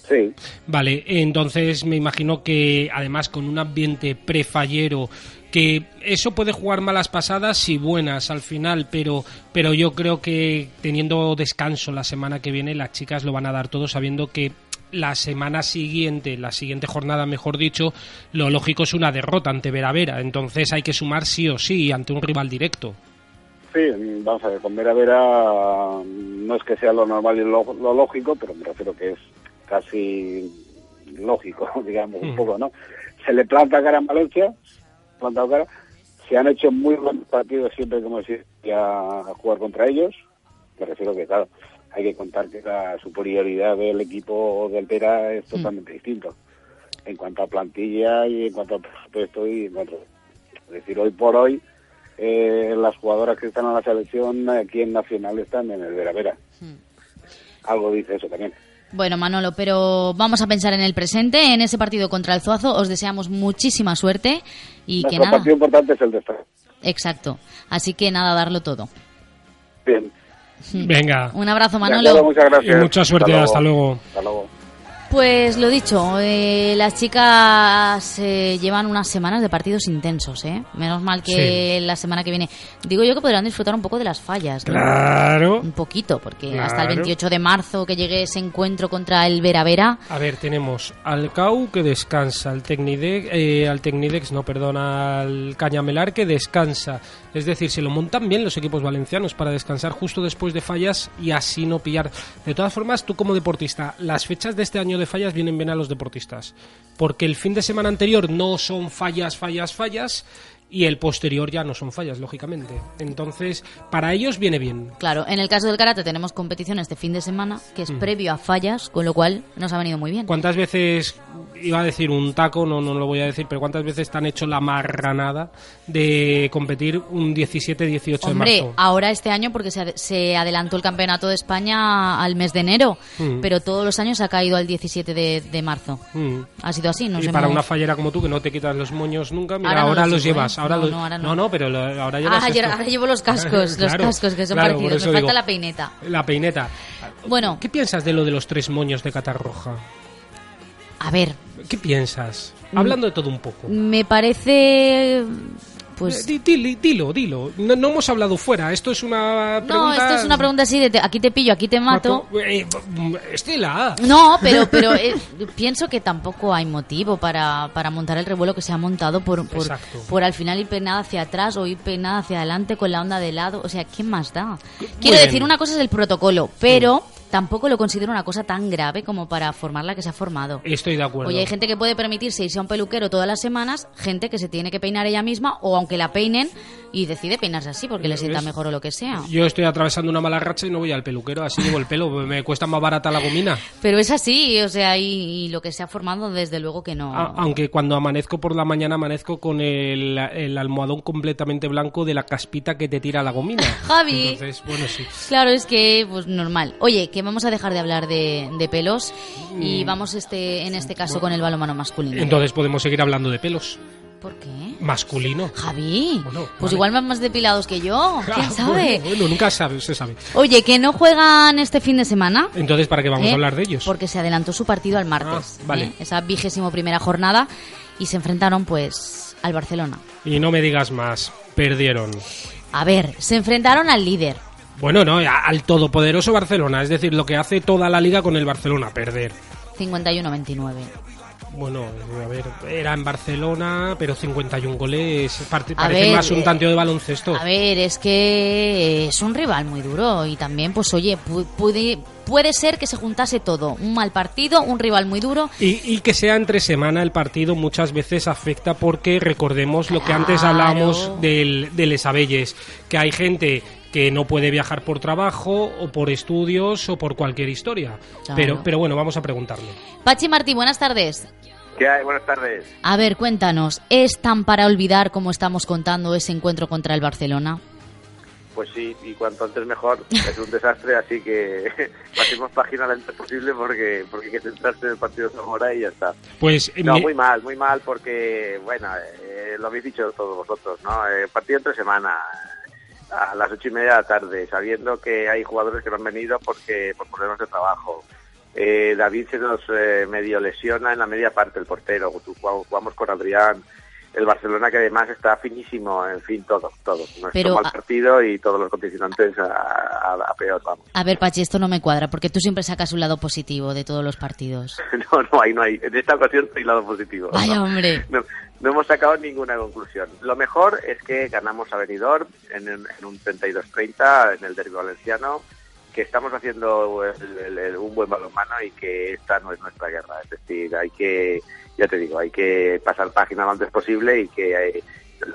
Sí. Vale, entonces me imagino que además con un ambiente prefallero que eso puede jugar malas pasadas y buenas al final, pero pero yo creo que teniendo descanso la semana que viene las chicas lo van a dar todo sabiendo que la semana siguiente, la siguiente jornada, mejor dicho, lo lógico es una derrota ante Vera Vera, entonces hay que sumar sí o sí ante un rival directo. Sí, vamos a ver, con Vera Vera no es que sea lo normal y lo, lo lógico, pero me refiero que es casi lógico, *laughs* digamos, un Mm. poco, ¿no? Se le planta cara en Valencia, plantado cara, se han hecho muy buenos partidos siempre que hemos ido a, jugar contra ellos, me refiero que, claro, hay que contar que la superioridad del equipo del Vera es totalmente distinto en cuanto a plantilla y en cuanto a presupuesto y en cuanto es decir hoy por hoy eh, las jugadoras que están en la selección aquí en Nacional están en el Vera Vera. Algo dice eso también Bueno, Manolo, pero vamos a pensar en el presente, en ese partido contra el Zuazo. Os deseamos muchísima suerte y que nuestro nada. partido importante es el de esta Exacto. Así que nada, darlo todo. bien *laughs* Venga. Un abrazo, De acuerdo, Manolo. muchas gracias Y mucha suerte, hasta luego. hasta luego Pues lo dicho, eh, las chicas eh, llevan unas semanas de partidos intensos, ¿eh? Menos mal que la semana que viene. Digo yo que podrán disfrutar un poco de las fallas, ¿no? Claro. Un poquito, porque hasta el Claro. 28 de marzo que llegue ese encuentro contra el Vera Vera. A ver, tenemos al CAU que descansa, al Tecnidex, eh, al Tecnidex, no, perdón, al Cañamelar que descansa. Es decir, se lo montan bien los equipos valencianos para descansar justo después de fallas y así no pillar. De todas formas, tú como deportista, las fechas de este año de fallas vienen bien a los deportistas. Porque el fin de semana anterior no son fallas, fallas, fallas. Y el posterior ya no son fallas, lógicamente. Entonces, para ellos viene bien. Claro, en el caso del karate tenemos competición este fin de semana, que es Mm. previo a fallas, con lo cual nos ha venido muy bien. ¿Cuántas veces iba a decir un taco, no, no lo voy a decir, pero ¿cuántas veces te han hecho la marranada de competir un 17-18 de Hombre, marzo? ahora este año porque se, se adelantó el campeonato de España al mes de enero, Mm. pero todos los años ha caído al 17 de, de marzo. Mm. Ha sido así, nos y para hemos- una fallera como tú, que no te quitas los moños nunca, mira, Ahora ahora, no los los llevo, llevas. Ahora No, los- no, ahora no. no, pero lo- ahora llevas Ah, ahora llevo los *laughs* cascos, los Claro, cascos que son claro, parecidos. Me falta digo. la peineta. La peineta. Bueno, ¿Qué piensas de lo de los tres moños de Catarroja? a ver, ¿Qué piensas? Hablando de todo un poco. me parece... Pues... Di- dilo, dilo. No, no hemos hablado fuera. Esto es una No, pregunta... esto es una pregunta así de te- aquí te pillo, aquí te mato. Eh, Estela. No, pero, pero eh, *laughs* pienso que tampoco hay motivo para, para montar el revuelo que se ha montado por, por, al final ir peinada hacia atrás o ir peinada hacia adelante con la onda de lado. O sea, ¿qué más da? Quiero Bueno. decir, una cosa es el protocolo, pero tampoco lo considero una cosa tan grave como para formar la que se ha formado. Estoy de acuerdo. Oye, hay gente que puede permitirse irse a un peluquero todas las semanas, gente que se tiene que peinar ella misma o aunque la peinen y decide peinarse así porque le sienta ¿Ves? mejor o lo que sea. Yo estoy atravesando una mala racha y no voy al peluquero, así llevo el pelo. Me cuesta más barata la gomina. Pero es así, o sea, y, y lo que se ha formado desde luego que no. A- aunque cuando amanezco por la mañana amanezco con el, el almohadón completamente blanco de la caspita que te tira la gomina. *laughs* Javi. Entonces, bueno, sí. Claro, es que, pues normal. Oye, que vamos a dejar de hablar de, de pelos y vamos este en este caso con el balonmano masculino. Entonces podemos seguir hablando de pelos. ¿Por qué? Masculino. Javi, pues vale. igual van más depilados que yo. *laughs* ¿Quién Ah, sabe? Bueno, bueno, nunca sabe, se sabe. Oye, que no juegan este fin de semana. Entonces, ¿para qué vamos ¿eh? a hablar de ellos? Porque se adelantó su partido al martes. Ah, vale. ¿eh? Esa vigésimo primera jornada y se enfrentaron, pues, al Barcelona. Y no me digas más, perdieron. A ver, se enfrentaron al líder. Bueno, no, al todopoderoso Barcelona, es decir, lo que hace toda la liga con el Barcelona, perder. 51-29. Bueno, a ver, era en Barcelona, pero 51 goles, parece ver, más un eh, tanteo de baloncesto. A ver, es que es un rival muy duro y también, pues oye, pu- puede, puede ser que se juntase todo. Un mal partido, un rival muy duro. Y, y que sea entre semana el partido muchas veces afecta porque recordemos lo que antes hablábamos del, del Esabelles, que hay gente que no puede viajar por trabajo o por estudios o por cualquier historia. Claro. Pero, pero bueno, vamos a preguntarle. Pachi Martí, buenas tardes. ¿Qué hay? Buenas tardes. A ver, cuéntanos, ¿es tan para olvidar como estamos contando ese encuentro contra el Barcelona? Pues sí, y cuanto antes mejor. *laughs* Es un desastre, así que *laughs* pasemos página lo antes posible porque, porque hay que centrarse en el partido de Zamora y ya está. Pues No, mi- muy mal, muy mal porque, bueno, eh, lo habéis dicho todos vosotros, ¿no? Eh, partido entre semana, a las ocho y media de la tarde, sabiendo que hay jugadores que no han venido porque por problemas de trabajo. Eh, David se nos eh, medio lesiona en la media parte, el portero. Jugamos con Adrián. El Barcelona que además está finísimo, en fin, todo, todo. No es Pero, un mal a- partido y todos los condicionantes a, a- a peor, vamos. A ver, Pachi, esto no me cuadra, porque tú siempre sacas un lado positivo de todos los partidos. *laughs* No, no hay, no hay. En esta ocasión no hay lado positivo. Vaya, No. hombre. No, no hemos sacado ninguna conclusión. Lo mejor es que ganamos a Benidorm en, en- en un 32-30 en el derbi valenciano, que estamos haciendo el- el- el- un buen balonmano y que esta no es nuestra guerra. Es decir, hay que, ya te digo, hay que pasar página lo antes posible y que... eh,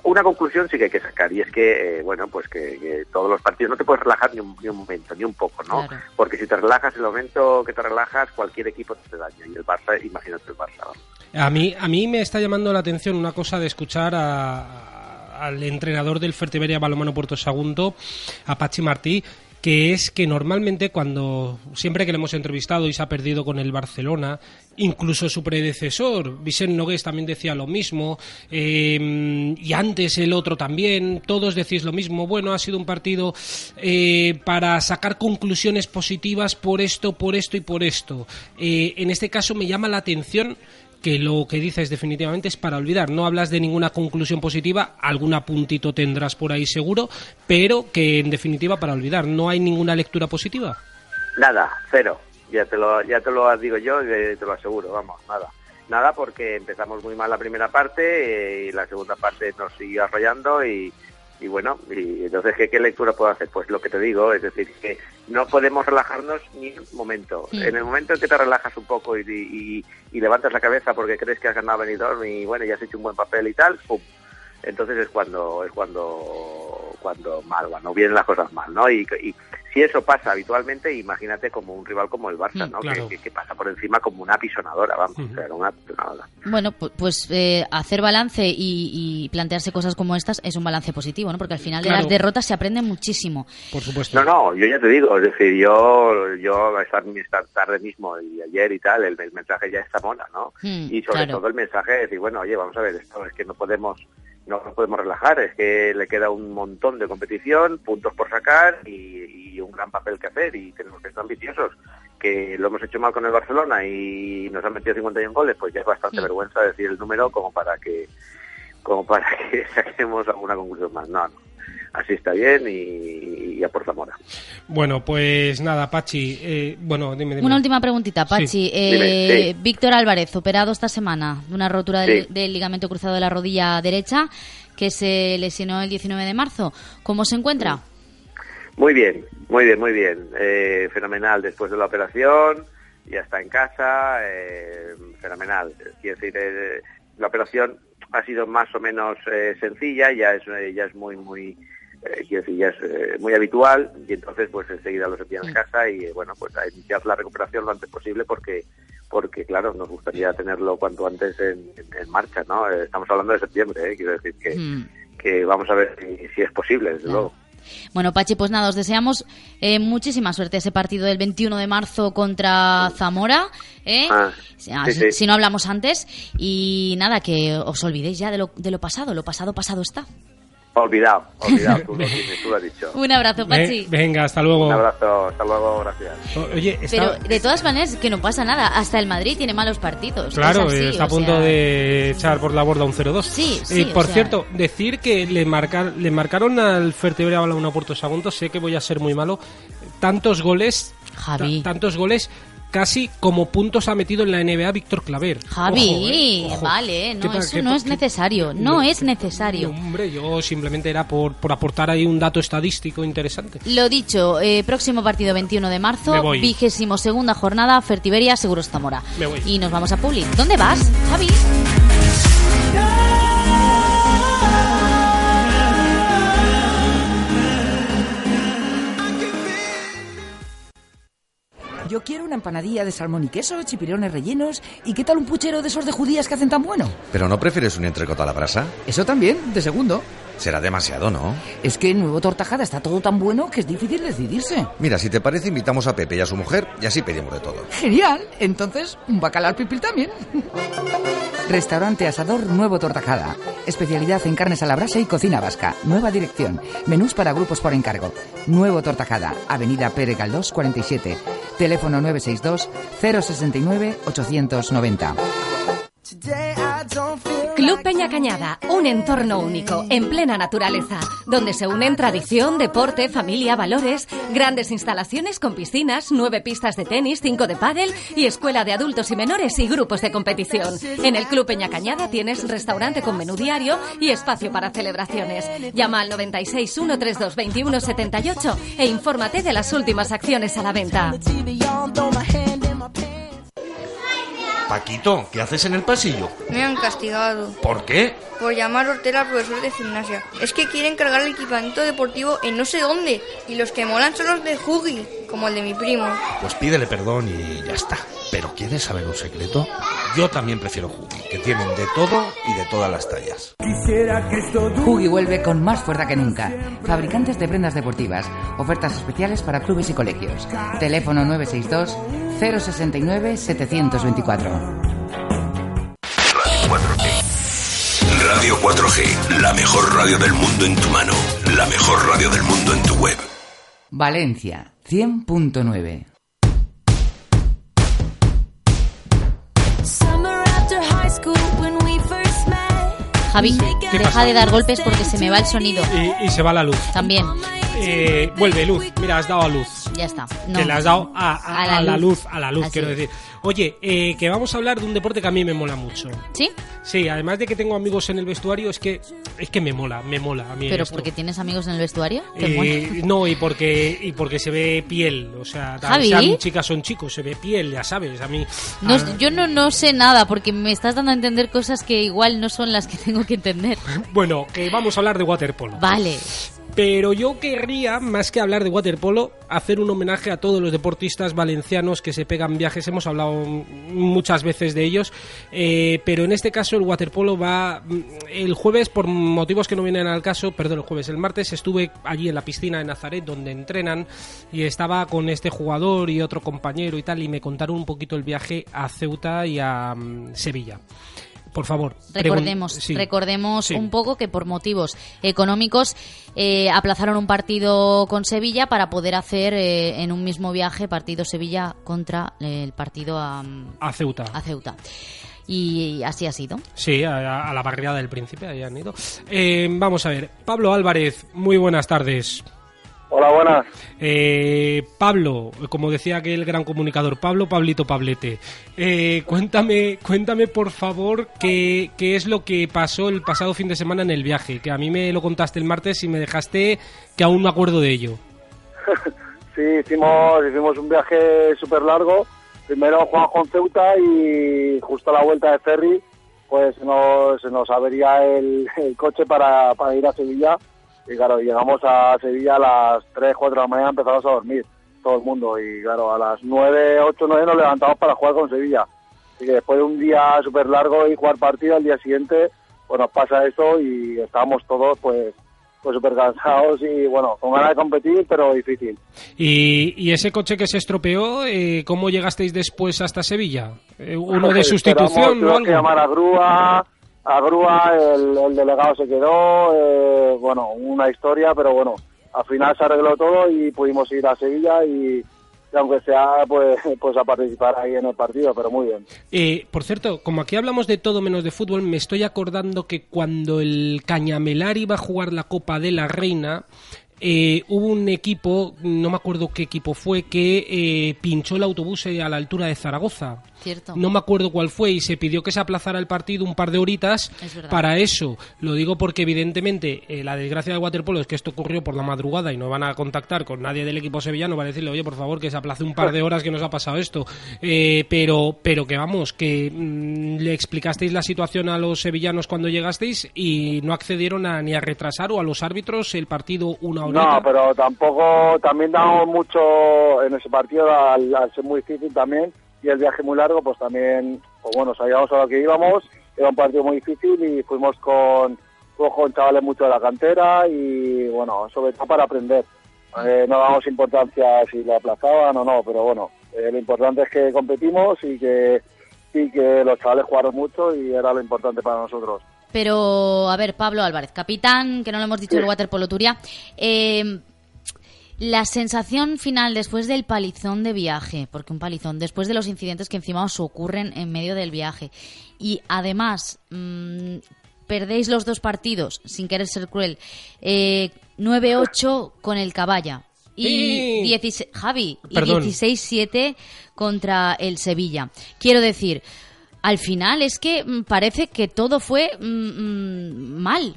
una conclusión sí que hay que sacar y es que, eh, bueno, pues que, que todos los partidos no te puedes relajar ni un, ni un momento, ni un poco, ¿no? Claro. Porque si te relajas, el momento que te relajas, cualquier equipo te daño. Y el Barça, imagínate el Barça. A mí, a mí me está llamando la atención una cosa de escuchar a- al entrenador del Fertiberia Balomano Puerto Sagunto, a Pachi Martí, que es que normalmente cuando, siempre que le hemos entrevistado y se ha perdido con el Barcelona, incluso su predecesor, Vicente Nogués también decía lo mismo, eh, y antes el otro también, todos decís lo mismo, bueno, ha sido un partido eh, para sacar conclusiones positivas por esto, por esto y por esto. Eh, en este caso me llama la atención que lo que dices definitivamente es para olvidar. No hablas de ninguna conclusión positiva, algún apuntito tendrás por ahí seguro, pero que en definitiva para olvidar. No hay ninguna lectura positiva. Nada, cero. Ya te lo, ya te lo digo yo y te lo aseguro, vamos, nada. Nada porque empezamos muy mal la primera parte eh, y la segunda parte nos siguió arrollando y, y bueno, y entonces ¿qué, ¿qué lectura puedo hacer? Pues lo que te digo, es decir, que no podemos relajarnos ni un momento. En el momento en que te relajas un poco y, y- y levantas la cabeza porque crees que has ganado Benidorm y bueno, ya has hecho un buen papel y tal, ¡pum! Entonces es cuando es cuando cuando mal, cuando vienen las cosas mal, ¿no? Y, y si eso pasa habitualmente, imagínate como un rival como el Barça, Mm, ¿no? claro. Que, que- que pasa por encima como una pisonadora, vamos, o sea, era una pisonadora. Bueno, pu- pues eh, hacer balance y, y plantearse cosas como estas es un balance positivo, ¿no? Porque al final de Claro. las derrotas se aprende muchísimo. Por supuesto. No, no, yo ya te digo, es decir, yo, yo esta, esta tarde mismo y ayer y tal, el, el mensaje ya está mona, ¿no? Mm, y sobre claro. todo el mensaje de decir, bueno, oye, vamos a ver, esto es que no podemos no nos podemos relajar, es que le queda un montón de competición, puntos por sacar y, y un gran papel que hacer y tenemos que ser ambiciosos. Que lo hemos hecho mal con el Barcelona y nos han metido 51 goles, pues ya es bastante vergüenza decir el número como para que como para *laughs* que saquemos alguna conclusión más. No, no. Así está bien y, y a por Zamora. Bueno, pues nada, Pachi. eh, bueno, dime, dime. Una última preguntita, Pachi. Sí. Eh, Dime, sí. Víctor Álvarez, operado esta semana de una rotura del, Sí. del ligamento cruzado de la rodilla derecha, que se lesionó el 19 de marzo. ¿Cómo se encuentra? Muy bien, muy bien, muy bien. Eh, fenomenal después de la operación, ya está en casa, eh, fenomenal. Quiero decir, eh, la operación ha sido más o menos eh, sencilla, ya es, eh, ya es muy, muy, eh, quiero decir, ya es eh, muy habitual y entonces pues enseguida los envían a casa y bueno, pues a iniciar la recuperación lo antes posible porque porque claro, nos gustaría tenerlo cuanto antes en, en- en marcha, ¿no? Estamos hablando de septiembre, quiero decir que, Mm. que vamos a ver si, si es posible, desde luego. Bueno, Pachi, pues nada, os deseamos eh, muchísima suerte ese partido del 21 de marzo contra Zamora. ¿eh? Ah, Ah, sí, si, sí. si no hablamos antes. Y nada, que os olvidéis ya de lo, de lo pasado. Lo pasado, pasado está. Olvidado, olvidado, *laughs* tú lo, tienes, tú lo has dicho. Un abrazo, Pachi. Ve- venga, hasta luego. Un abrazo, hasta luego, gracias. Oye, está, Pero de todas maneras, que no pasa nada. Hasta el Madrid tiene malos partidos. Claro, Es así, está a punto sea, de echar por la borda un 0-2. Sí, sí, Eh, por o sea- cierto, decir que le, marcar, le marcaron al Fertebre una Porto Sagunto, sé que voy a ser muy malo, tantos goles, Javi. ta- tantos goles, casi como puntos ha metido en la NBA Víctor Claver. Javi, Ojo, ojo. vale, ¿Qué no, pa- eso no es necesario. No, No, es necesario. Hombre, yo simplemente era por, por aportar ahí un dato estadístico interesante. Lo dicho, eh, próximo partido 21 de marzo, vigésimo segunda jornada, Fertiberia, Seguros Zamora. Me voy. Y nos vamos a Publi. ¿Dónde vas, Javi? Yo quiero una empanadilla de salmón y queso, chipirones rellenos y qué tal un puchero de esos de judías que hacen tan bueno. ¿Pero no prefieres un entrecot a la brasa? Eso también, de segundo. Será demasiado, ¿no? Es que Nuevo Tortajada está todo tan bueno que es difícil decidirse. Mira, si te parece, invitamos a Pepe y a su mujer y así pedimos de todo. Genial, entonces un bacalao al pipil también. Restaurante Asador Nuevo Tortajada. Especialidad en carnes a la brasa y cocina vasca. Nueva dirección. Menús para grupos por encargo. Nuevo Tortajada. Avenida Pere Galdós 47. Teléfono 962 069 890. Club Peña Cañada, un entorno único, en plena naturaleza, donde se unen tradición, deporte, familia, valores, grandes instalaciones con piscinas, nueve pistas de tenis, cinco de pádel y escuela de adultos y menores y grupos de competición. En el Club Peña Cañada tienes restaurante con menú diario y espacio para celebraciones. Llama al 96 132 2178 e infórmate de las últimas acciones a la venta. Paquito, ¿qué haces en el pasillo? Me han castigado ¿Por qué? por llamar Hortera al profesor de gimnasia. Es que quieren cargar el equipamiento deportivo en no sé dónde. Y los que molan son los de Hugi, como el de mi primo. Pues pídele perdón y ya está. Pero ¿quieres saber un secreto? Yo también prefiero Jugi, que tienen de todo y de todas las tallas. Hugi vuelve con más fuerza que nunca. Fabricantes de prendas deportivas. Ofertas especiales para clubes y colegios. Teléfono 962 069 724. Radio 4G, la mejor radio del mundo en tu mano, la mejor radio del mundo en tu web. Valencia 100.9. Javi, ¿Qué deja de dar golpes porque se me va el sonido. Y, y se va la luz. También, Eh, vuelve luz. Mira, has dado a luz. Ya está. No. Que le has dado a, a- A la a la luz. a la luz, Así quiero decir. Oye, eh, que vamos a hablar de un deporte que a mí me mola mucho. ¿Sí? Sí, además de que tengo amigos en el vestuario, es que es que me mola, me mola a mí ¿Pero esto. porque tienes amigos en el vestuario? ¿Te Eh, mola? no, y porque y porque se ve piel, o sea, Javi. sean chicas son chicos, se ve piel, ya sabes, a mí No, yo no, no sé nada porque me estás dando a entender cosas que igual no son las que *laughs* tengo que entender. Bueno, que vamos a hablar de waterpolo. Vale. Pero yo querría, más que hablar de waterpolo, hacer un homenaje a todos los deportistas valencianos que se pegan viajes. Hemos hablado muchas veces de ellos, eh, pero en este caso el waterpolo va el jueves por motivos que no vienen al caso. Perdón, el jueves, el martes estuve allí en la piscina de Nazaret donde entrenan y estaba con este jugador y otro compañero y tal y me contaron un poquito el viaje a Ceuta y a mm, Sevilla. Por favor, Recordemos, sí. recordemos Sí. un poco que por motivos económicos eh, aplazaron un partido con Sevilla para poder hacer eh, en un mismo viaje partido Sevilla contra eh, el partido a, a Ceuta. a Ceuta. Y así ha sido. Sí, a, a la barriada del príncipe, ahí han ido. Eh, vamos a ver, Pablo Álvarez, muy buenas tardes. Hola, buenas. Eh, Pablo, como decía aquel gran comunicador, Pablo Pablito Pablete, eh, cuéntame, cuéntame por favor qué, qué es lo que pasó el pasado fin de semana en el viaje, que a mí me lo contaste el martes y me dejaste que aún me acuerdo de ello. *laughs* Sí, hicimos, hicimos un viaje súper largo. Primero jugamos con Ceuta y justo a la vuelta de ferry, pues nos, se nos avería el, el coche para, para ir a Sevilla. Y claro, llegamos a Sevilla a las 3, 4 de la mañana, empezamos a dormir todo el mundo. Y claro, a las 9, 8, 9 nos levantamos para jugar con Sevilla. Así que después de un día súper largo y jugar partido, al día siguiente, pues nos pasa eso y estábamos todos pues pues súper cansados y bueno, con ganas de competir, pero difícil. Y, y ese coche que se estropeó, eh, ¿cómo llegasteis después hasta Sevilla? Eh, ¿Uno de sustitución tuvimos que llamar a grúa, a grúa, el, el delegado se quedó, eh, bueno, una historia, pero bueno, al final se arregló todo y pudimos ir a Sevilla y, y aunque sea, pues, *laughs* pues a participar ahí en el partido, pero muy bien. Eh, por cierto, como aquí hablamos de todo menos de fútbol, me estoy acordando que cuando el Cañamelar iba a jugar la Copa de la Reina, eh, hubo un equipo, no me acuerdo qué equipo fue, que eh, pinchó el autobús eh, a la altura de Zaragoza. Cierto. No me acuerdo cuál fue y se pidió que se aplazara el partido un par de horitas Es para eso. Lo digo porque evidentemente eh, la desgracia del waterpolo es que esto ocurrió por la madrugada y no van a contactar con nadie del equipo sevillano para decirle, oye, por favor, que se aplace un par de horas que nos ha pasado esto. Eh, pero, pero que vamos, que mm, le explicasteis la situación a los sevillanos cuando llegasteis y no accedieron a, ni a retrasar o a los árbitros el partido una horita. No, pero tampoco, también damos mucho en ese partido, al, al ser muy difícil también, y el viaje muy largo, pues también, pues bueno, sabíamos a lo que íbamos, era un partido muy difícil y fuimos con, con chavales mucho de la cantera y bueno, sobre todo para aprender. Eh, no damos importancia si lo aplazaban o no, pero bueno, eh, lo importante es que competimos y que, y que los chavales jugaron mucho y era lo importante para nosotros. Pero, a ver, Pablo Álvarez, capitán, que no lo hemos dicho del Waterpolo Turia. Eh, la sensación final después del palizón de viaje, porque un palizón, después de los incidentes que encima os ocurren en medio del viaje, y además mm, perdéis los dos partidos, sin querer ser cruel, eh, 9-8 con el Caballa. Y Sí. 16, Javi, y Perdón. 16-7 contra el Sevilla. Quiero decir, al final es que mm, parece que todo fue mm, mm, mal.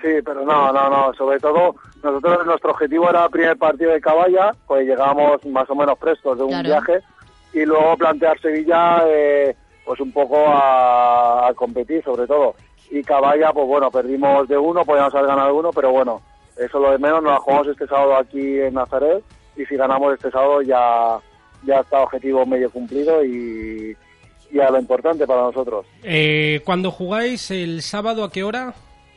Sí, pero no, no, no. Sobre todo, nosotros nuestro objetivo era el primer partido de Caballa, pues llegábamos más o menos frescos de un Claro. viaje, y luego plantear Sevilla, eh, pues un poco a, a competir, sobre todo. Y Caballa, pues bueno, perdimos de uno, podíamos haber ganado uno, pero bueno, eso lo de menos. Nos la jugamos este sábado aquí en Nazaret, y si ganamos este sábado ya, ya está objetivo medio cumplido y, y a lo importante para nosotros. Eh, cuando jugáis el sábado, ¿a qué hora?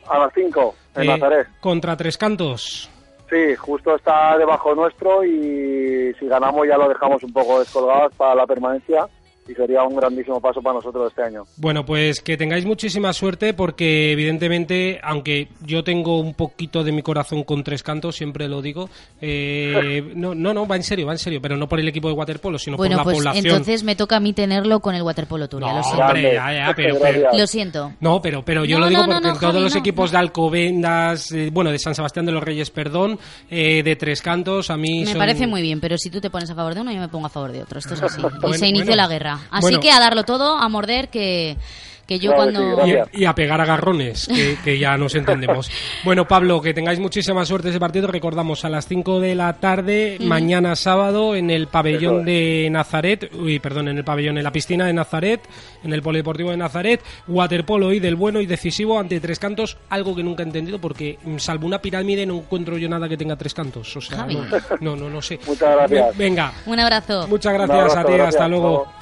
A las 5 en Eh, Nazaret. Contra Tres Cantos. Sí, justo está debajo nuestro y si ganamos ya lo dejamos un poco descolgados para la permanencia y sería un grandísimo paso para nosotros este año. Bueno, pues que tengáis muchísima suerte porque evidentemente, aunque yo tengo un poquito de mi corazón con tres cantos, siempre lo digo, eh, *laughs* no, no, no, va en serio, va en serio, pero no por el equipo de waterpolo, sino Bueno, por la pues población. entonces me toca a mí tenerlo con el Waterpolo Turia. No, lo siento. hombre, ya, ya, pero- *laughs* pero- Lo siento. No, pero, pero yo No, lo digo no, porque en todos Javi, los no, equipos de Alcobendas, eh, bueno, de San Sebastián de los Reyes, perdón, eh, de Tres Cantos, a mí Me son- parece muy bien, pero si tú te pones a favor de uno, yo me pongo a favor de otro. Esto es así. *laughs* y Bueno, se inició bueno. la guerra. Así Bueno. que a darlo todo, a morder, que, Que yo cuando... y, y a pegar agarrones, que, que ya nos entendemos. *laughs* bueno, Pablo, que tengáis muchísima suerte ese partido. Recordamos a las 5 de la tarde, Ujú. mañana sábado, en el pabellón de Nazaret, uy, perdón, en el pabellón, en la piscina de Nazaret, en el polideportivo de Nazaret, waterpolo y del bueno y decisivo ante tres cantos, algo que nunca he entendido porque mm, salvo una pirámide no encuentro yo nada que tenga tres cantos. O sea, no, no, no, no sé. *laughs* Muchas gracias. Venga, Un abrazo. muchas gracias abrazo, a ti, gracias. hasta luego.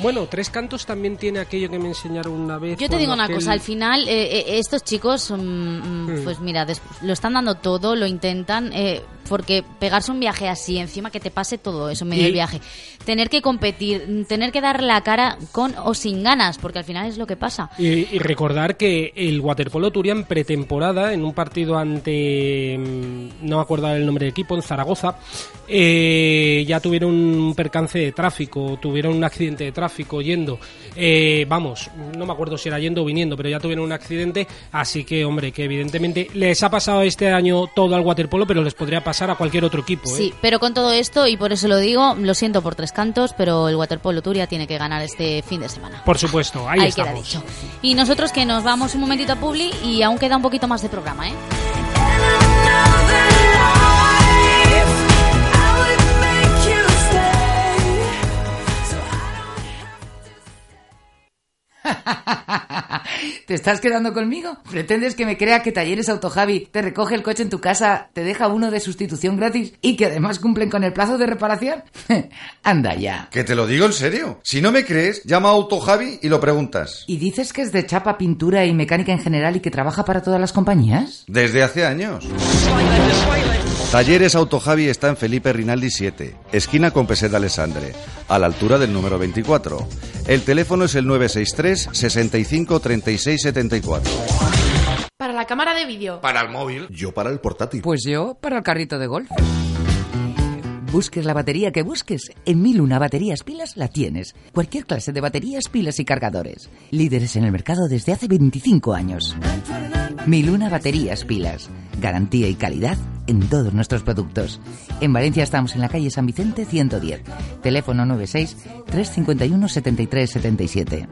Bueno, Tres Cantos también tiene aquello que me enseñaron una vez. Yo te digo una aquel- cosa, al final eh, eh, estos chicos, mm, mm, Hmm. pues mira, lo están dando todo, lo intentan, eh, porque pegarse un viaje así, encima que te pase todo eso en medio Y- del viaje, tener que competir, tener que dar la cara con o sin ganas, porque al final es lo que pasa. Y, y recordar que el Waterpolo Turian pretemporada, en un partido ante, mm, no me acuerdo el nombre del equipo, en Zaragoza, eh, ya tuvieron un percance de tráfico, tuvieron un accidente de tráfico yendo. Eh, vamos, no me acuerdo si era yendo o viniendo, pero ya tuvieron un accidente, así que, hombre, que evidentemente les ha pasado este año todo al Waterpolo, pero les podría pasar a cualquier otro equipo. ¿eh? Sí, pero con todo esto, y por eso lo digo, lo siento por tres cantos, pero el Waterpolo Turia tiene que ganar este fin de semana. Por supuesto, ahí, Ahí queda dicho. Y nosotros que nos vamos un momentito a Publi y aún queda un poquito más de programa, ¿eh? *laughs* ¿Te estás quedando conmigo? ¿Pretendes que me crea que Talleres Autojavi te recoge el coche en tu casa, te deja uno de sustitución gratis y que además cumplen con el plazo de reparación? *laughs* Anda ya. Que te lo digo en serio. Si no me crees, llama a Autojavi y lo preguntas. ¿Y dices que es de chapa, pintura y mecánica en general y que trabaja para todas las compañías? Desde hace años. Talleres Autojavi está en Felipe Rinaldi 7, esquina con Peseta Alessandre, a la altura del número 24. El teléfono es el 963 65 36 74. Para la cámara de vídeo. Para el móvil. Yo para el portátil. Pues yo para el carrito de golf. Busques la batería que busques, en Mil Una Baterías Pilas la tienes. Cualquier clase de baterías, pilas y cargadores. Líderes en el mercado desde hace 25 años. Mil Una Baterías Pilas. Garantía y calidad en todos nuestros productos. En Valencia estamos en la calle San Vicente 110. Teléfono 96 351 73 77.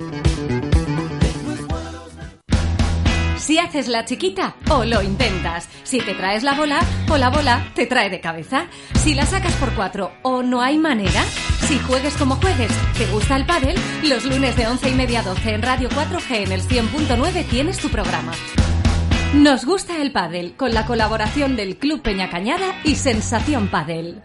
Si haces la chiquita o lo intentas. Si te traes la bola o la bola te trae de cabeza. Si la sacas por cuatro o no hay manera. Si juegues como juegues, te gusta el pádel, los lunes de 11 y media a 12 en Radio 4G en el 100.9 tienes tu programa. Nos gusta el pádel con la colaboración del Club Peña Cañada y Sensación Pádel.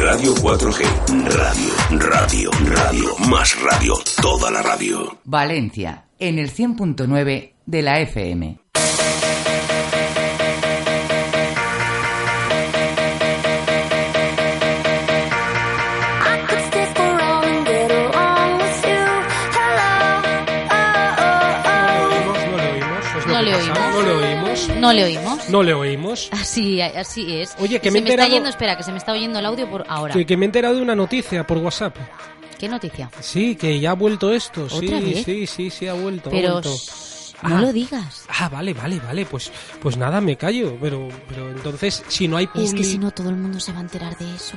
Radio 4G. Radio, radio, radio. Más radio. Toda la radio. Valencia, en el 100.9 de la FM. Oímos. No le oímos. No le oímos. Así, así es. Oye, que se me he me está enterado- yendo, espera, que se me está oyendo el audio por ahora. Que, que me he enterado de una noticia por WhatsApp. ¿Qué noticia? Sí, que ya ha vuelto esto. Sí, ¿Otra vez? sí, sí, sí, ha vuelto. ha Pero vuelto. shh, no lo digas. Ah, vale, vale, vale. Pues, pues nada, me callo. Pero, pero entonces, si no hay Es que si no todo el mundo se va a enterar de eso.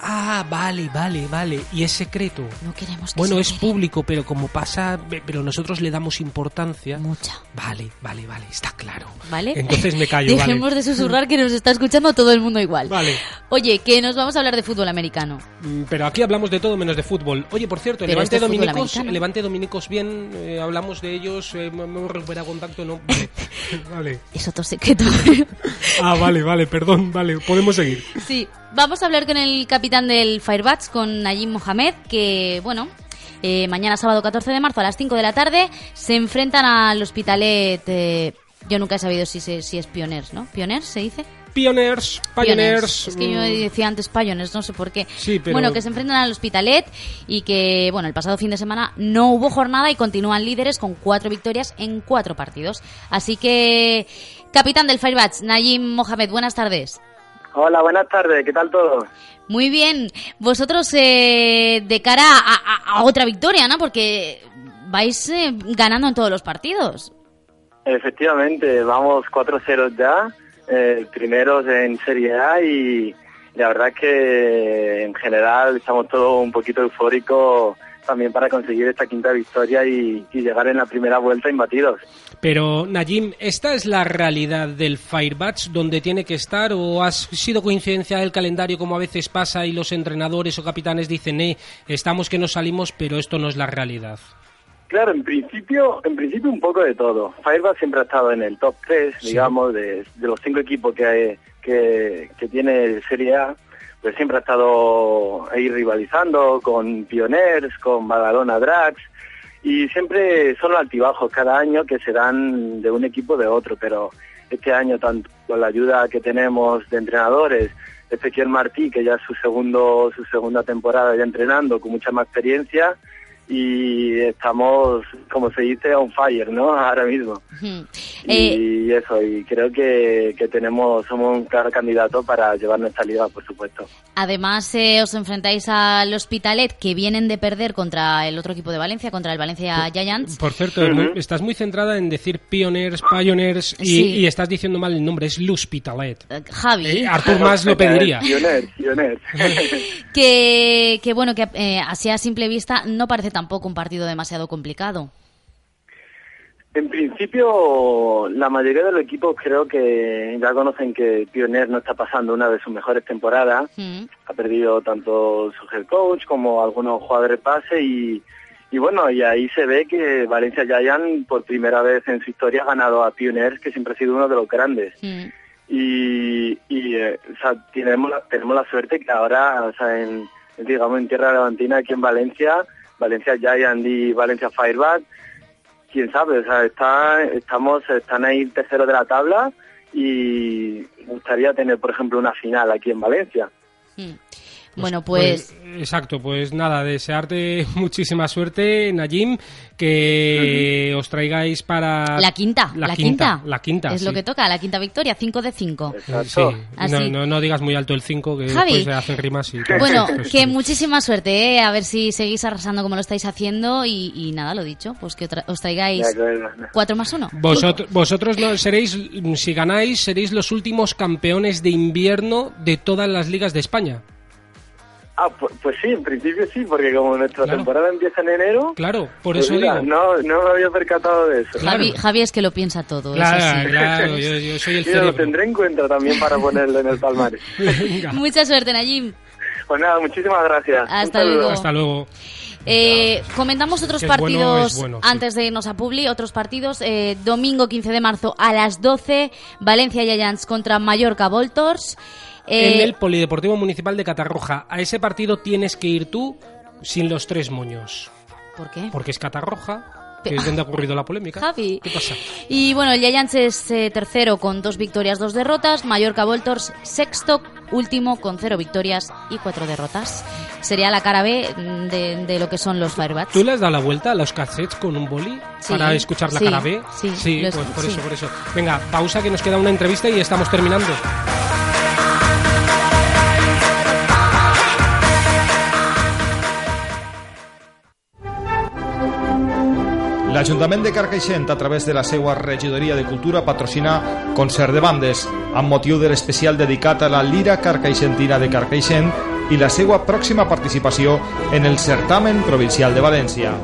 Ah, vale, vale, vale. Y es secreto. No queremos que Bueno, se es entere. público, pero como pasa, pero nosotros le damos importancia. Mucha. Vale, vale, vale, está claro. ¿Vale? Entonces me callo, *laughs* vale. Dejemos de susurrar que nos está escuchando todo el mundo igual. Vale. Oye, que nos vamos a hablar de fútbol americano. Mm, Pero aquí hablamos de todo menos de fútbol. Oye, por cierto, el Levante Dominicos, el Levante Dominicos bien, eh, hablamos de ellos, eh, hemos recuperado contacto, no. Vale. *laughs* vale. Es otro secreto. *laughs* Ah, vale, vale, perdón, vale, podemos seguir. sí, vamos a hablar con el capitán del Firebats, con Najim Mohamed, que, bueno, eh, mañana sábado 14 de marzo a las 5 de la tarde se enfrentan al Hospitalet. eh, yo nunca he sabido si, se- si es Pioners, ¿no? ¿Pioners se dice? Pioneers, Pioneers. Es que yo mm, decía antes Pioneers, no sé por qué. Sí, pero- Bueno, que se enfrentan al Hospitalet y que, bueno, el pasado fin de semana no hubo jornada y continúan líderes con cuatro victorias en cuatro partidos. Así que, capitán del Firebats, Najim Mohamed, buenas tardes. Hola, buenas tardes, ¿qué tal todo? Muy bien. Vosotros, eh, de cara a, a- a otra victoria, ¿no? Porque vais eh, ganando en todos los partidos. Efectivamente, vamos 4-0 ya, eh, primeros en Serie A y la verdad que en general estamos todos un poquito eufóricos también para conseguir esta quinta victoria y, y llegar en la primera vuelta imbatidos. Pero, Najim, ¿esta es la realidad del Firebatch donde tiene que estar o ha sido coincidencia del calendario como a veces pasa y los entrenadores o capitanes dicen, eh, estamos que nos salimos, pero esto no es la realidad? Claro, en principio, en principio un poco de todo. Firebatch siempre ha estado en el top 3, digamos, de, de los cinco equipos que, hay- que, que tiene Serie A, pues siempre ha estado ahí rivalizando con Pioners, con Badalona Drax, y siempre son altibajos. Cada año que se dan de un equipo de otro, pero este año tanto con la ayuda que tenemos de entrenadores, Ezequiel Martí, que ya es su segundo, su segunda temporada ya entrenando, con mucha más experiencia, y estamos, como se dice, on fire, ¿no? *laughs* Ahora mismo. Ujú. Eh, Y eso, y creo que, que tenemos, somos un claro candidato para llevar nuestra liga, por supuesto. Además, eh, os enfrentáis al Hospitalet, que vienen de perder contra el otro equipo de Valencia, contra el Valencia Giants. Por cierto, estás muy centrada en decir Pioneers, Pioneers y, Sí. y estás diciendo mal el nombre, es L'Hospitalet. Javi. Eh, Artur más lo *laughs* pediría. Pioners, pioners. *laughs* que, que bueno, que eh, así a simple vista no parece tampoco un partido demasiado complicado. En principio, la mayoría de los equipos creo que ya conocen que Pioneer no está pasando una de sus mejores temporadas. Mm. Ha perdido tanto su head coach como algunos jugadores base y, y bueno, y ahí se ve que Valencia Giant por primera vez en su historia ha ganado a Pioneers, que siempre ha sido uno de los grandes. y, y eh, o sea, tenemos, la, tenemos la suerte que ahora, o sea, en, digamos, en tierra levantina, aquí en Valencia, Valencia Giant y Valencia Fireback, quién sabe, o sea, está, estamos, están ahí terceros de la tabla y gustaría tener, por ejemplo, una final aquí en Valencia. Bueno, pues, Exacto, pues nada, desearte *laughs* muchísima suerte, Najim, que os traigáis para... la quinta, la, quinta, La quinta, Es sí. lo que toca, la quinta victoria, 5 de 5. Sí, Así. no, no, no digas muy alto el 5, que Javi. después se hacen rimas y. Bueno, Pues, que muchísima suerte, ¿eh? a ver si seguís arrasando como lo estáis haciendo y, y nada, lo dicho, pues que otra- os traigáis cuatro más uno. Vosotros, vosotros no seréis, si ganáis, seréis los últimos campeones de invierno de todas las ligas de España. Ah, pues, sí, en principio sí, porque como nuestra temporada empieza en enero... Claro, por pues eso mira, digo. No, no me había percatado de eso. Javi, Javi es que lo piensa todo. es Claro, así. claro, yo, yo soy el *laughs* Mira, lo tendré en cuenta también para ponerlo en el palmarés. *laughs* Mucha suerte, Najim. Pues nada, muchísimas gracias. Hasta luego. Hasta luego. Eh, comentamos otros bueno, partidos es bueno, sí. antes de irnos a Publi, otros partidos. Eh, domingo 15 de marzo a las 12, Valencia Giants contra Mallorca Voltors. Eh, en el Polideportivo Municipal de Catarroja. A ese partido tienes que ir tú sin los tres moños. ¿Por qué? Porque es Catarroja, que es donde ha ocurrido la polémica. Javi. ¿Qué pasa? Y bueno, el Giants es eh, tercero con dos victorias, dos derrotas. Mallorca Voltors sexto, último con cero victorias y cuatro derrotas. Sería la cara B mm, de, de lo que son los Firebats. ¿Tú le has dado la vuelta a los cassettes con un boli Sí, para escuchar la sí, cara B? sí, los- pues por sí. eso, por eso. Venga, pausa que nos queda una entrevista y estamos terminando. L'Ajuntament de Carcaixent, a través de la seva regidoria de Cultura, patrocina Concert de Bandes, amb motiu de l'especial dedicat a la Lira Carcaixentina de Carcaixent i la seva pròxima participació en el certamen provincial de València.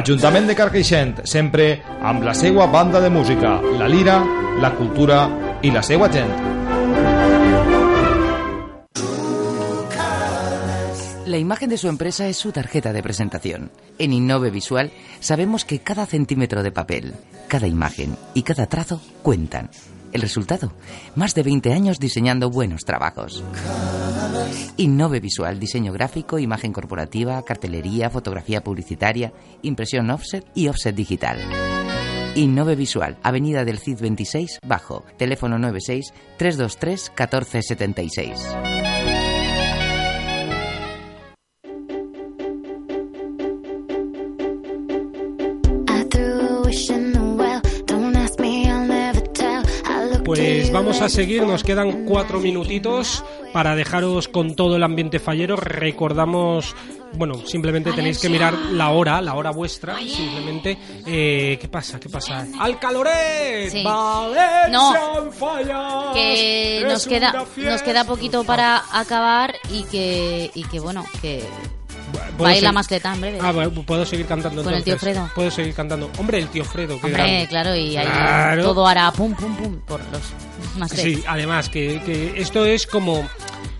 Ajuntament de Carcaixent, sempre amb la seva banda de música, la lira, la cultura i la seva gent. La imagen de su empresa es su tarjeta de presentación. En Innove Visual sabemos que cada centímetro de papel, cada imagen y cada trazo cuentan. El resultado, más de 20 años diseñando buenos trabajos. Innove Visual, diseño gráfico, imagen corporativa, cartelería, fotografía publicitaria, impresión offset y offset digital. Innove Visual, Avenida del Cid 26, bajo, teléfono 96 323 1476. Pues vamos a seguir, nos quedan cuatro minutitos para dejaros con todo el ambiente fallero. Recordamos, bueno, simplemente tenéis que mirar la hora, la hora vuestra, simplemente. Eh, ¿Qué pasa? ¿Qué pasa? ¡Al caloret! Sí. ¡Valencia No. fallas! que nos queda nos queda poquito para acabar y que y que bueno que Va a ir ser- la mascleta en breve. Ah, bueno, puedo seguir cantando Con el tío Fredo. Puedo seguir cantando. Hombre, el tío Fredo. qué Hombre, grande. claro, y ahí Claro. todo hará pum, pum, pum por los mascletas. Sí, además que, que esto es como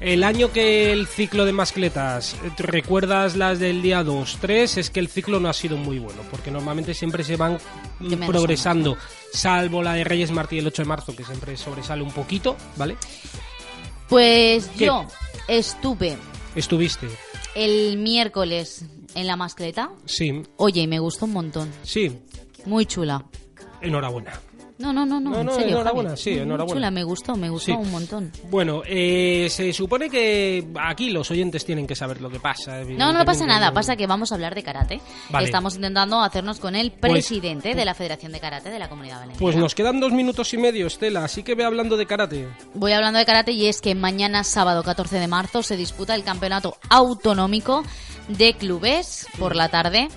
el año que el ciclo de mascletas, eh, ¿te recuerdas las del día 2, 3, es que el ciclo no ha sido muy bueno, porque normalmente siempre se van mm, menos progresando, salvo la de Reyes Martí el 8 de marzo, que siempre sobresale un poquito, ¿vale? Pues ¿Qué? yo estuve Estuviste, el miércoles en la mascleta. sí, Oye, y me gustó un montón. sí, Muy chula. enhorabuena. No, no, no, no, No, en serio. enhorabuena, Javi. sí, enhorabuena. chula, me gustó, me gustó Sí. un montón. Bueno, eh, se supone que aquí los oyentes tienen que saber lo que pasa. No, no pasa nada, pasa que vamos a hablar de karate. Vale. Estamos intentando hacernos con el Pues- presidente de la Federación de Karate de la Comunidad Valenciana. Pues nos quedan dos minutos y medio, Estela, así que ve hablando de karate. Voy hablando de karate y es que mañana sábado 14 de marzo se disputa el campeonato autonómico de clubes por la tarde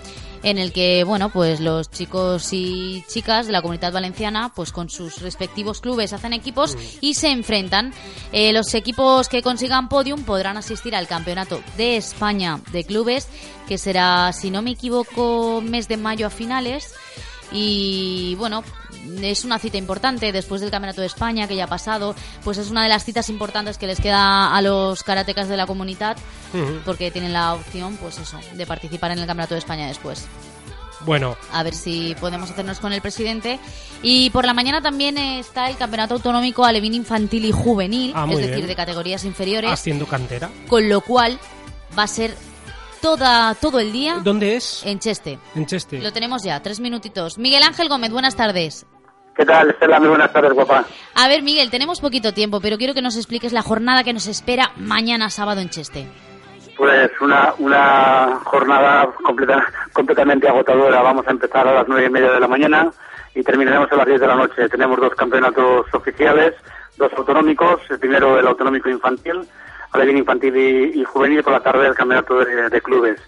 en el que bueno pues los chicos y chicas de la comunidad valenciana pues con sus respectivos clubes hacen equipos y se enfrentan. Eh, los equipos que consigan podium podrán asistir al campeonato de España de clubes que será si no me equivoco mes de mayo a finales y bueno, es una cita importante después del Campeonato de España que ya ha pasado, pues es una de las citas importantes que les queda a los karatecas de la comunidad porque tienen la opción, pues eso, de participar en el Campeonato de España después. Bueno, A ver si podemos hacernos con el presidente. Y por la mañana también está el Campeonato Autonómico Alevín Infantil y Juvenil, Ah, es decir, bien. de categorías inferiores, haciendo cantera. con lo cual va a ser toda, todo el día ¿Dónde es? en Cheste. En Cheste. Lo tenemos ya, tres minutitos. Miguel Ángel Gómez, buenas tardes. ¿Qué tal, Estela? Muy buenas tardes, guapa. A ver, Miguel, tenemos poquito tiempo, pero quiero que nos expliques la jornada que nos espera mañana sábado en Cheste. Pues una, una jornada completa, completamente agotadora. Vamos a empezar a las nueve y media de la mañana y terminaremos a las 10 de la noche. Tenemos dos campeonatos oficiales, dos autonómicos. El primero el autonómico infantil, alevín infantil y, y juvenil, por la tarde el campeonato de, de clubes.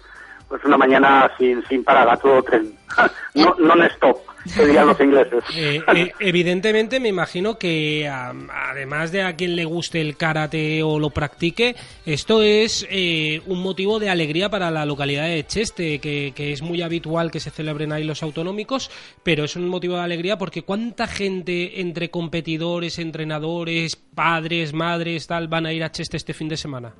Pues una mañana sin, sin parar, a todo tren. *laughs* no, non-stop, *laughs* Eh, eh, evidentemente me imagino que además de a quien le guste el karate o lo practique, esto es eh, un motivo de alegría para la localidad de Cheste, que, que es muy habitual que se celebren ahí los autonómicos, pero es un motivo de alegría porque cuánta gente entre competidores, entrenadores, padres, madres, tal, van a ir a Cheste este fin de semana.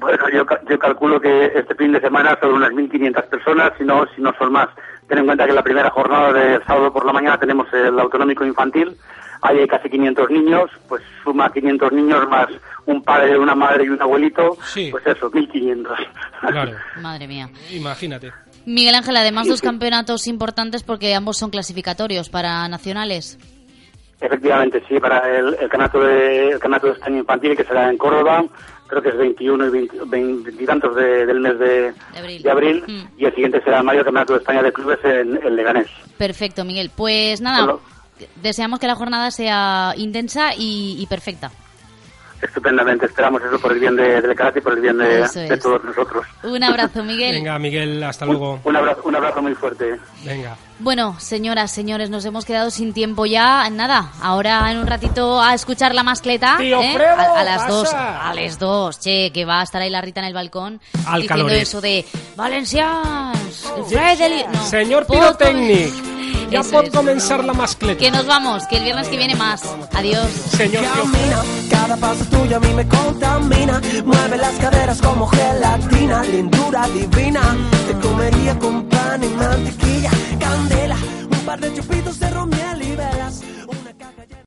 Bueno, yo, ca- yo calculo que este fin de semana son unas 1.500 personas, si no, si no son más. Ten en cuenta que la primera jornada de sábado por la mañana tenemos el autonómico infantil, ahí hay casi 500 niños, pues suma 500 niños más un padre, una madre y un abuelito, pues eso, 1.500. Claro, *laughs* Madre mía. imagínate. Miguel Ángel, además dos campeonatos importantes porque ambos son clasificatorios para nacionales. Efectivamente, sí, para el, el campeonato de, el campeonato de España infantil que será en Córdoba, creo que es 21 y 20, 20 y tantos de- del mes de, de abril, Mm. y el siguiente será el campeonato de España de clubes en, en Leganés. Perfecto, Miguel. Pues nada, deseamos que la jornada sea intensa y, y perfecta. Estupendamente, esperamos eso por el bien de, del karate y por el bien de, de todos nosotros. Un abrazo, Miguel. Venga, Miguel, hasta luego. Un abrazo, un abrazo muy fuerte. Venga. Bueno, señoras, señores, nos hemos quedado sin tiempo ya. Nada, ahora en un ratito a escuchar la mascleta. Tío ¿eh? Fredo, a, a las pasa. dos, a las dos, che, que va a estar ahí la Rita en el balcón Al diciendo eso de Valencians, Fredeli... No, Señor Pirotecnic, ya Eso pot es. comenzar la mascleta. Que nos vamos, que el viernes que viene más. Adiós. Señor Camina, cada paso tuyo a mí me contamina. Mueve las caderas como gelatina, lindura divina. Te comería con pan y mantequilla, candela, un par de chupitos de ron